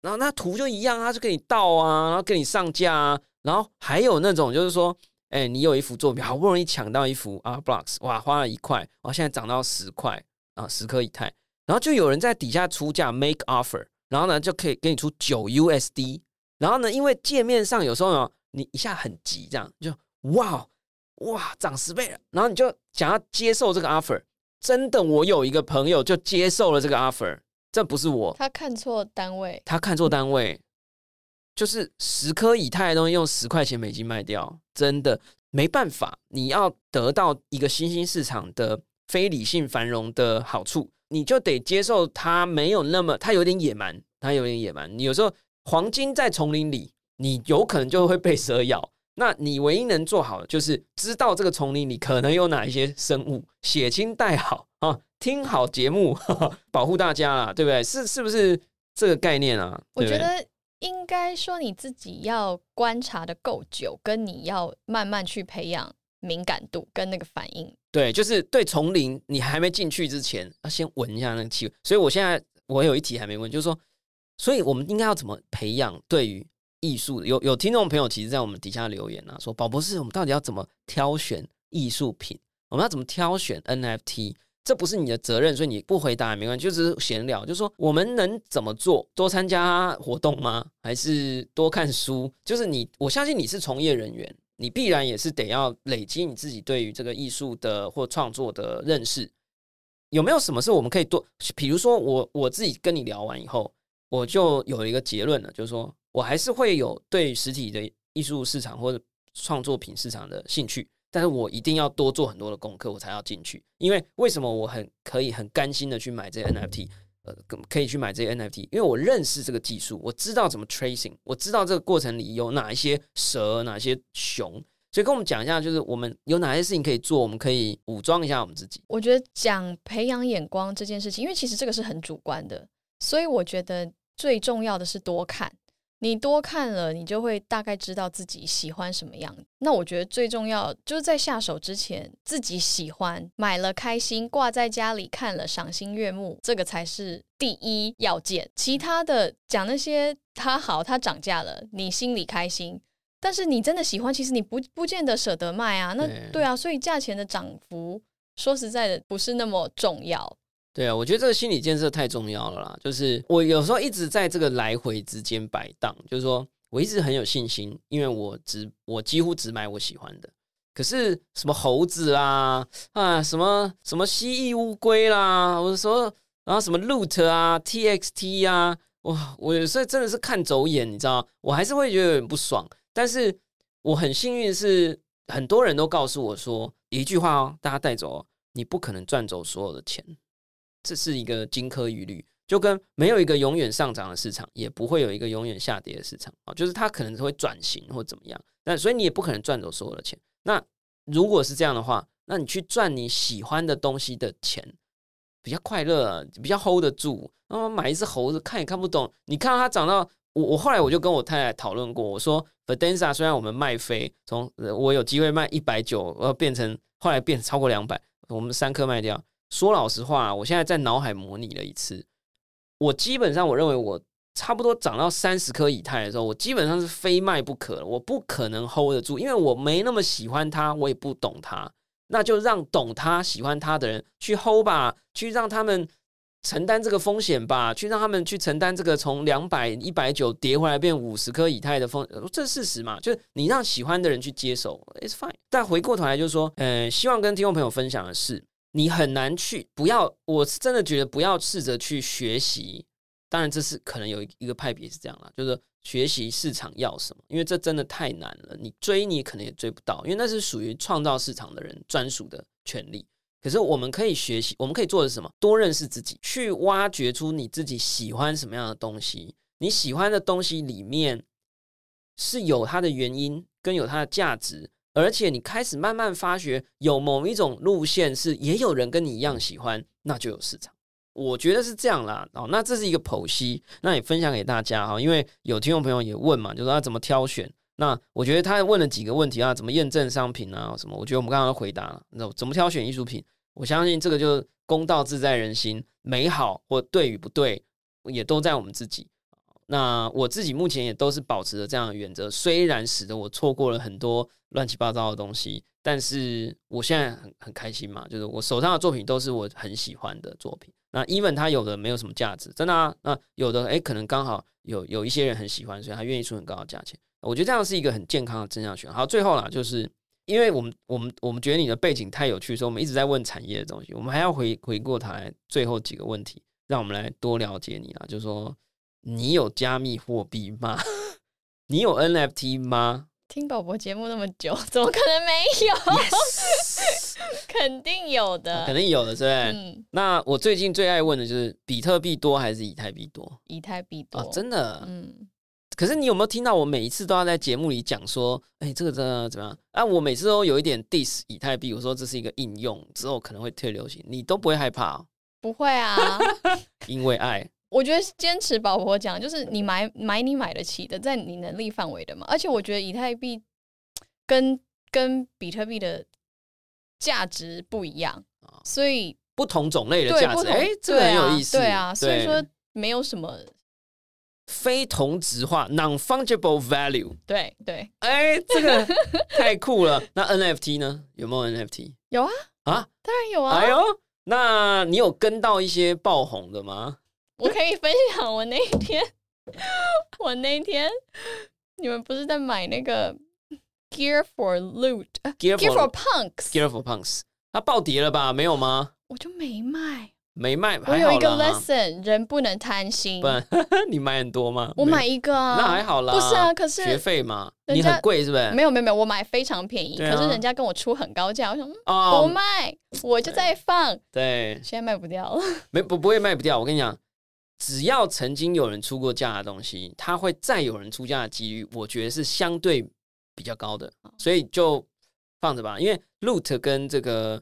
S1: 然后那图就一样啊，他就给你倒啊，然后给你上架啊，然后还有那种就是说，哎、你有一幅作品，好不容易抢到一幅 Art Blocks，哇，花了一块，哇，现在涨到十块啊，十颗以太，然后就有人在底下出价 make offer，然后呢就可以给你出九 USD，然后呢，因为界面上有时候呢，你一下很急，这样就哇哇涨十倍了，然后你就想要接受这个 offer。真的，我有一个朋友就接受了这个 offer，这不是我，
S2: 他看错单位，
S1: 他看错单位，就是十颗以太的东西用十块钱美金卖掉，真的没办法。你要得到一个新兴市场的非理性繁荣的好处，你就得接受它没有那么，它有点野蛮，它有点野蛮。你有时候黄金在丛林里，你有可能就会被蛇咬。那你唯一能做好的就是知道这个丛林里可能有哪一些生物，写清带好啊，听好节目，保护大家啦，对不对？是是不是这个概念啊？
S2: 我觉得应该说你自己要观察的够久，跟你要慢慢去培养敏感度跟那个反应。
S1: 对，就是对丛林，你还没进去之前，要先闻一下那个气味。所以我现在我有一题还没问，就是说，所以我们应该要怎么培养对于？艺术的有有听众朋友，其实，在我们底下留言啊，说宝博士，我们到底要怎么挑选艺术品？我们要怎么挑选 NFT？这不是你的责任，所以你不回答也没关系，就是闲聊。就是说，我们能怎么做？多参加活动吗？还是多看书？就是你，我相信你是从业人员，你必然也是得要累积你自己对于这个艺术的或创作的认识。有没有什么是我们可以多？比如说，我我自己跟你聊完以后，我就有一个结论了，就是说。我还是会有对实体的艺术市场或者创作品市场的兴趣，但是我一定要多做很多的功课，我才要进去。因为为什么我很可以很甘心的去买这些 NFT？呃，可以去买这些 NFT，因为我认识这个技术，我知道怎么 tracing，我知道这个过程里有哪一些蛇，哪些熊。所以跟我们讲一下，就是我们有哪些事情可以做，我们可以武装一下我们自己。
S2: 我觉得讲培养眼光这件事情，因为其实这个是很主观的，所以我觉得最重要的是多看。你多看了，你就会大概知道自己喜欢什么样。那我觉得最重要就是在下手之前，自己喜欢买了开心，挂在家里看了赏心悦目，这个才是第一要件。其他的讲那些它好，它涨价了，你心里开心，但是你真的喜欢，其实你不不见得舍得卖啊。那对啊，所以价钱的涨幅，说实在的，不是那么重要。
S1: 对啊，我觉得这个心理建设太重要了啦。就是我有时候一直在这个来回之间摆荡，就是说我一直很有信心，因为我只我几乎只买我喜欢的。可是什么猴子啊啊，什么什么蜥蜴乌龟啦，我说然后什么 loot 啊，txt 啊，哇，我有时候真的是看走眼，你知道，我还是会觉得有点不爽。但是我很幸运是，很多人都告诉我说一句话哦，大家带走，你不可能赚走所有的钱。这是一个金科玉律，就跟没有一个永远上涨的市场，也不会有一个永远下跌的市场啊。就是它可能会转型或怎么样，但所以你也不可能赚走所有的钱。那如果是这样的话，那你去赚你喜欢的东西的钱，比较快乐，比较 hold 得住。然后买一只猴子，看也看不懂。你看到它涨到我，我后来我就跟我太太讨论过，我说 f e d e n z a 虽然我们卖飞，从我有机会卖一百九，呃，变成后来变超过两百，我们三颗卖掉。说老实话，我现在在脑海模拟了一次，我基本上我认为我差不多涨到三十颗以太的时候，我基本上是非卖不可了，我不可能 hold 得住，因为我没那么喜欢它，我也不懂它，那就让懂它、喜欢它的人去 hold 吧，去让他们承担这个风险吧，去让他们去承担这个从两百一百九跌回来变五十颗以太的风，这事实嘛？就是你让喜欢的人去接手，it's fine。但回过头来就是说，呃，希望跟听众朋友分享的是。你很难去，不要，我是真的觉得不要试着去学习。当然，这是可能有一个派别是这样啦，就是学习市场要什么，因为这真的太难了。你追，你可能也追不到，因为那是属于创造市场的人专属的权利。可是我们可以学习，我们可以做的是什么？多认识自己，去挖掘出你自己喜欢什么样的东西。你喜欢的东西里面是有它的原因，跟有它的价值。而且你开始慢慢发觉，有某一种路线是也有人跟你一样喜欢，那就有市场。我觉得是这样啦。哦，那这是一个剖析，那也分享给大家哈。因为有听众朋友也问嘛，就说他怎么挑选。那我觉得他问了几个问题啊，怎么验证商品啊什么？我觉得我们刚刚回答了，那怎么挑选艺术品？我相信这个就是公道自在人心，美好或对与不对，也都在我们自己。那我自己目前也都是保持着这样的原则，虽然使得我错过了很多乱七八糟的东西，但是我现在很很开心嘛，就是我手上的作品都是我很喜欢的作品。那 even 它有的没有什么价值，真的啊，那有的哎，可能刚好有有一些人很喜欢，所以他愿意出很高的价钱。我觉得这样是一个很健康的正向循环。好，最后啦，就是因为我们我们我们觉得你的背景太有趣，所以我们一直在问产业的东西，我们还要回回过头来最后几个问题，让我们来多了解你啊，就是说。你有加密货币吗？你有 NFT 吗？
S2: 听宝宝节目那么久，怎么可能没有？肯定有的，
S1: 肯定有的，是不是？
S2: 嗯，
S1: 那我最近最爱问的就是比特币多还是以太币多
S2: 以太币多，
S1: 啊？真的？
S2: 嗯，
S1: 可是你有没有听到我每一次都要在节目里讲说，哎、这个真的怎么样？啊，我每次都有一点 diss 以太币，我说这是一个应用，之后可能会退流行，你都不会害怕、哦，
S2: 不会啊。
S1: 因为爱。
S2: 我觉得坚持宝婆讲，就是你买买你买得起的，在你能力范围的嘛。而且我觉得以太币跟跟比特币的价值不一样，所以
S1: 不同种类的价值，哎、这个很有意思。
S2: 对啊，所以
S1: 对
S2: 说没有什么
S1: 非同质化 （non-fungible value）。
S2: 对对
S1: 哎、这个太酷了。那 NFT 呢？有没有 NFT
S2: 有啊，
S1: 啊？
S2: 当然有啊。
S1: 哎呦，那你有跟到一些爆红的吗？
S2: 我可以分享我那一天，我那一天你们不是在买那个 Gear for Loot、呃
S1: Gear
S2: Gear
S1: for- Punks，Gear for Punks，它暴跌了吧？没有吗？
S2: 我就没卖。
S1: 没卖，
S2: 我有一个。lesson，人不能贪心
S1: 不。然 你买很多吗？
S2: 我买一个啊，
S1: 那还好啦。
S2: 不是啊，可是
S1: 学费嘛，你很贵是不是？
S2: 没有没有没有，我买非常便宜，
S1: 啊
S2: 可是人家跟我出很高价，我想嗯不
S1: 哦，
S2: 卖，我就在放，
S1: 对，
S2: 现在卖不掉了。
S1: 没不不会卖不掉。我跟你讲，只要曾经有人出过价的东西，它会再有人出价的几率，我觉得是相对比较高的，所以就放着吧。因为 Loot 跟这个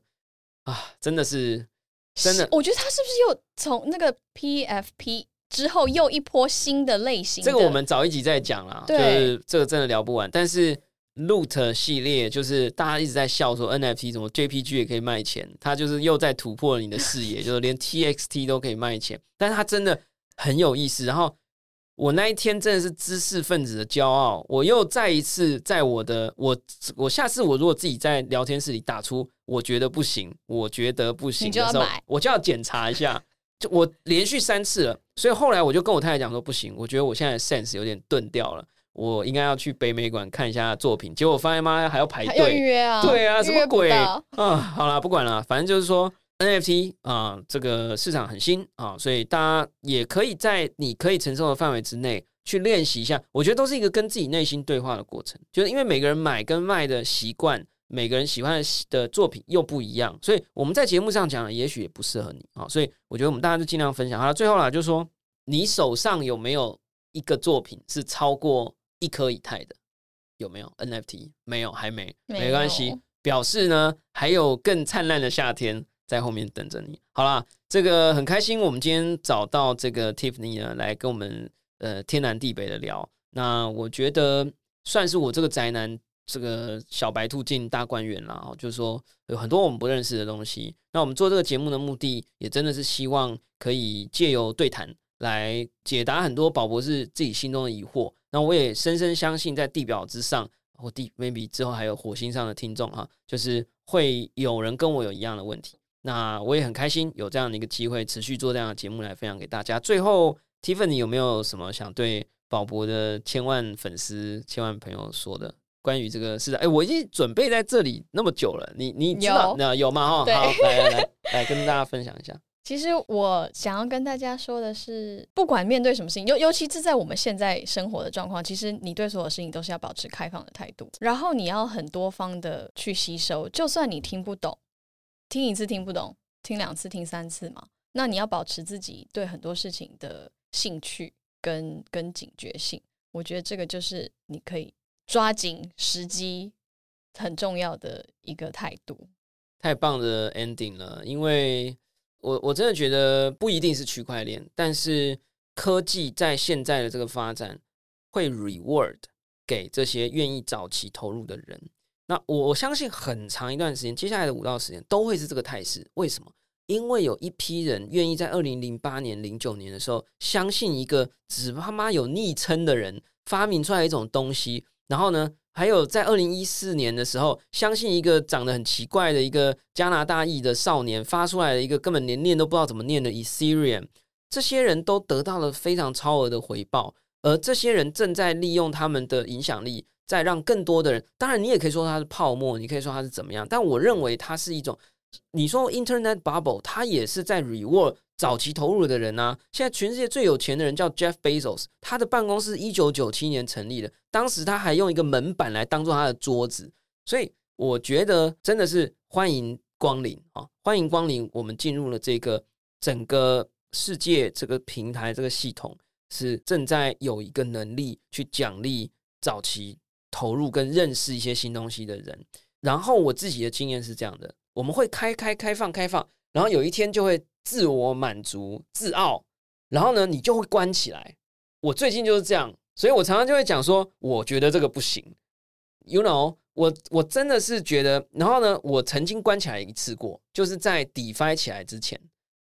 S1: 啊，真的是真的
S2: 我觉得他是不是又从那个 PFP 之后又一波新的类型的？
S1: 这个我们早一集再讲啦，就是这个真的聊不完。但是 Loot 系列就是大家一直在笑说 NFT 怎么 JPG 也可以卖钱，它就是又在突破了你的视野，就是连 TXT 都可以卖钱，但是它真的很有意思。然后我那一天真的是知识分子的骄傲，我又再一次在我的我我下次我如果自己在聊天室里打出我觉得不行，我觉得不行的时候我就要检查一下。就我连续三次了，所以后来我就跟我太太讲说，不行，我觉得我现在的 sense 有点钝掉了，我应该要去北美馆看一下作品。结果我发现妈还要排
S2: 还要预
S1: 队，
S2: 约啊？
S1: 对啊，什么鬼
S2: 到
S1: 啊？好啦，不管了，反正就是说 NFT 啊、这个市场很新啊，所以大家也可以在你可以承受的范围之内去练习一下。我觉得都是一个跟自己内心对话的过程，就是因为每个人买跟卖的习惯。每个人喜欢的的作品又不一样，所以我们在节目上讲的也许也不适合你啊。所以我觉得我们大家就尽量分享。好了，最后啦，就是说你手上有没有一个作品是超过一颗以太的？有没有 NFT？没有，还没，
S2: 没
S1: 没关系。表示呢，还有更灿烂的夏天在后面等着你。好啦，这个很开心，我们今天找到这个 Tiffany 呢，来跟我们呃天南地北的聊。那我觉得算是我这个宅男。这个小白兔进大观园啦，就是说有很多我们不认识的东西。那我们做这个节目的目的，也真的是希望可以借由对谈来解答很多宝博士自己心中的疑惑。那我也深深相信，在地表之上，或地 maybe 之后还有火星上的听众哈，就是会有人跟我有一样的问题。那我也很开心有这样的一个机会，持续做这样的节目来分享给大家。最后，Tiffany 有没有什么想对宝博的千万粉丝、千万朋友说的？关于这个事的，哎，我已经准备在这里那么久了，你你知道
S2: 有
S1: 那有吗？哈，好，来来来来跟大家分享一下。
S2: 其实我想要跟大家说的是，不管面对什么事情，尤尤其是在我们现在生活的状况，其实你对所有事情都是要保持开放的态度，然后你要很多方的去吸收，就算你听不懂，听一次听不懂，听两次、听三次嘛，那你要保持自己对很多事情的兴趣跟跟警觉性。我觉得这个就是你可以抓紧时机很重要的一个态度。
S1: 太棒的 ending 了，因为我我真的觉得不一定是区块链，但是科技在现在的这个发展会 reward 给这些愿意早期投入的人。那我相信很长一段时间，接下来的五到十年都会是这个态势。为什么？因为有一批人愿意在二零零八年、零九年的时候，相信一个只他妈有昵称的人发明出来一种东西，然后呢，还有在二零一四年的时候，相信一个长得很奇怪的一个加拿大裔的少年发出来的一个根本连念都不知道怎么念的 Ethereum，这些人都得到了非常超额的回报，而这些人正在利用他们的影响力，再让更多的人，当然你也可以说它是泡沫，你可以说它是怎么样，但我认为它是一种，你说 Internet Bubble，它也是在 reward 早期投入的人啊。现在全世界最有钱的人叫 Jeff Bezos，他的办公室一九九七年成立的，当时他还用一个门板来当做他的桌子，所以我觉得真的是欢迎光临啊！欢迎光临，我们进入了这个整个世界这个平台这个系统，是正在有一个能力去奖励早期投入跟认识一些新东西的人。然后我自己的经验是这样的：我们会开开开放开放，然后有一天就会自我满足、自傲，然后呢，你就会关起来。我最近就是这样，所以我常常就会讲说，我觉得这个不行。You know，我我真的是觉得，然后呢，我曾经关起来一次过，就是在 DeFi 起来之前。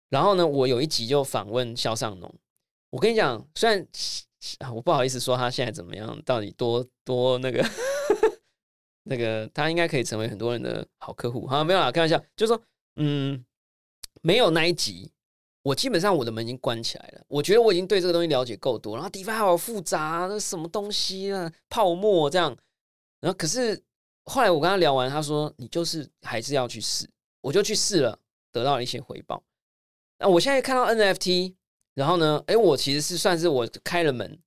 S1: 然后呢，我有一集就访问肖尚农。我跟你讲，虽然啊我不好意思说他现在怎么样，到底多多那个那个，他应该可以成为很多人的好客户。好，没有啦，开玩笑，就是说，嗯，没有那一集。我基本上我的门已经关起来了，我觉得我已经对这个东西了解够多，然后 D V 好复杂，那什么东西啊，泡沫这样，然后可是后来我跟他聊完，他说你就是还是要去试，我就去试了，得到了一些回报。那我现在看到 NFT，然后呢，哎，我其实是算是我开了门，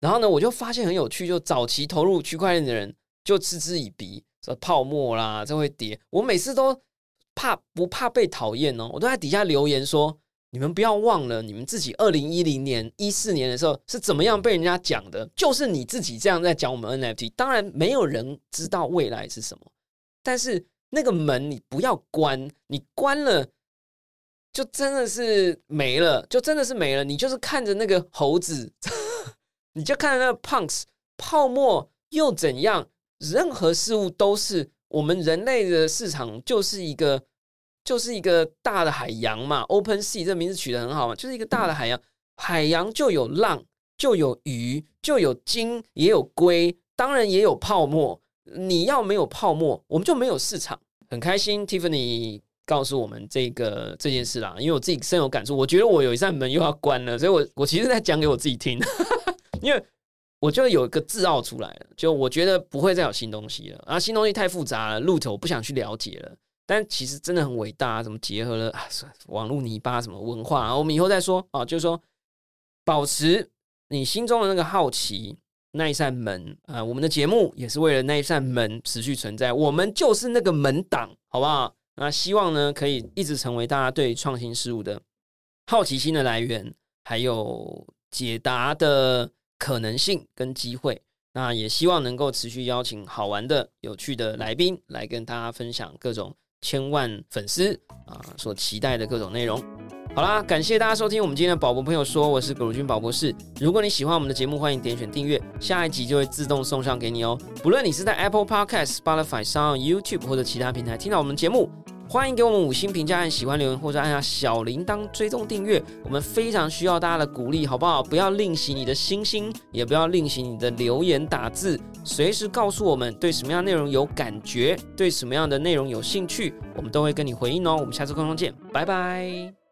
S1: 然后呢，我就发现很有趣，就早期投入区块链的人就嗤之以鼻，说泡沫啦，这会跌，我每次都怕不怕被讨厌哦，我都在底下留言说。你们不要忘了，你们自己二零一零年、一四年的时候是怎么样被人家讲的？就是你自己这样在讲我们 NFT。当然，没有人知道未来是什么，但是那个门你不要关，你关了就真的是没了，就真的是没了。你就是看着那个猴子，你就看着那个 punks 泡沫又怎样？任何事物都是我们人类的市场，就是一个。就是一个大的海洋嘛，Open Sea 这名字取得很好嘛，就是一个大的海洋，海洋就有浪，就有鱼，就有鲸，也有龟，当然也有泡沫。你要没有泡沫，我们就没有市场。很开心，Tiffany 告诉我们这个这件事啦，因为我自己深有感触，我觉得我有一扇门又要关了，所以我我其实在讲给我自己听，因为我就有一个自傲出来了，就我觉得不会再有新东西了，啊，新东西太复杂了，路头我不想去了解了。但其实真的很伟大，怎么结合了啊？网络泥巴什么文化？我们以后再说啊。就是说，保持你心中的那个好奇，那一扇门啊。我们的节目也是为了那一扇门持续存在，我们就是那个门挡，好不好？那希望呢，可以一直成为大家对创新事物的好奇心的来源，还有解答的可能性跟机会。那也希望能够持续邀请好玩的、有趣的来宾来跟大家分享各种。千万粉丝啊，所期待的各种内容。好啦，感谢大家收听我们今天的宝博朋友说，我是葛如君宝博士。如果你喜欢我们的节目，欢迎点选订阅，下一集就会自动送上给你哦。不论你是在 Apple Podcast、Spotify 上、YouTube 或者其他平台听到我们节目。欢迎给我们五星评价，按喜欢留言或者按下小铃铛追踪订阅，我们非常需要大家的鼓励，好不好？不要吝惜你的星星，也不要吝惜你的留言打字，随时告诉我们对什么样内容有感觉，对什么样的内容有兴趣，我们都会跟你回应哦。我们下次空中见，拜拜。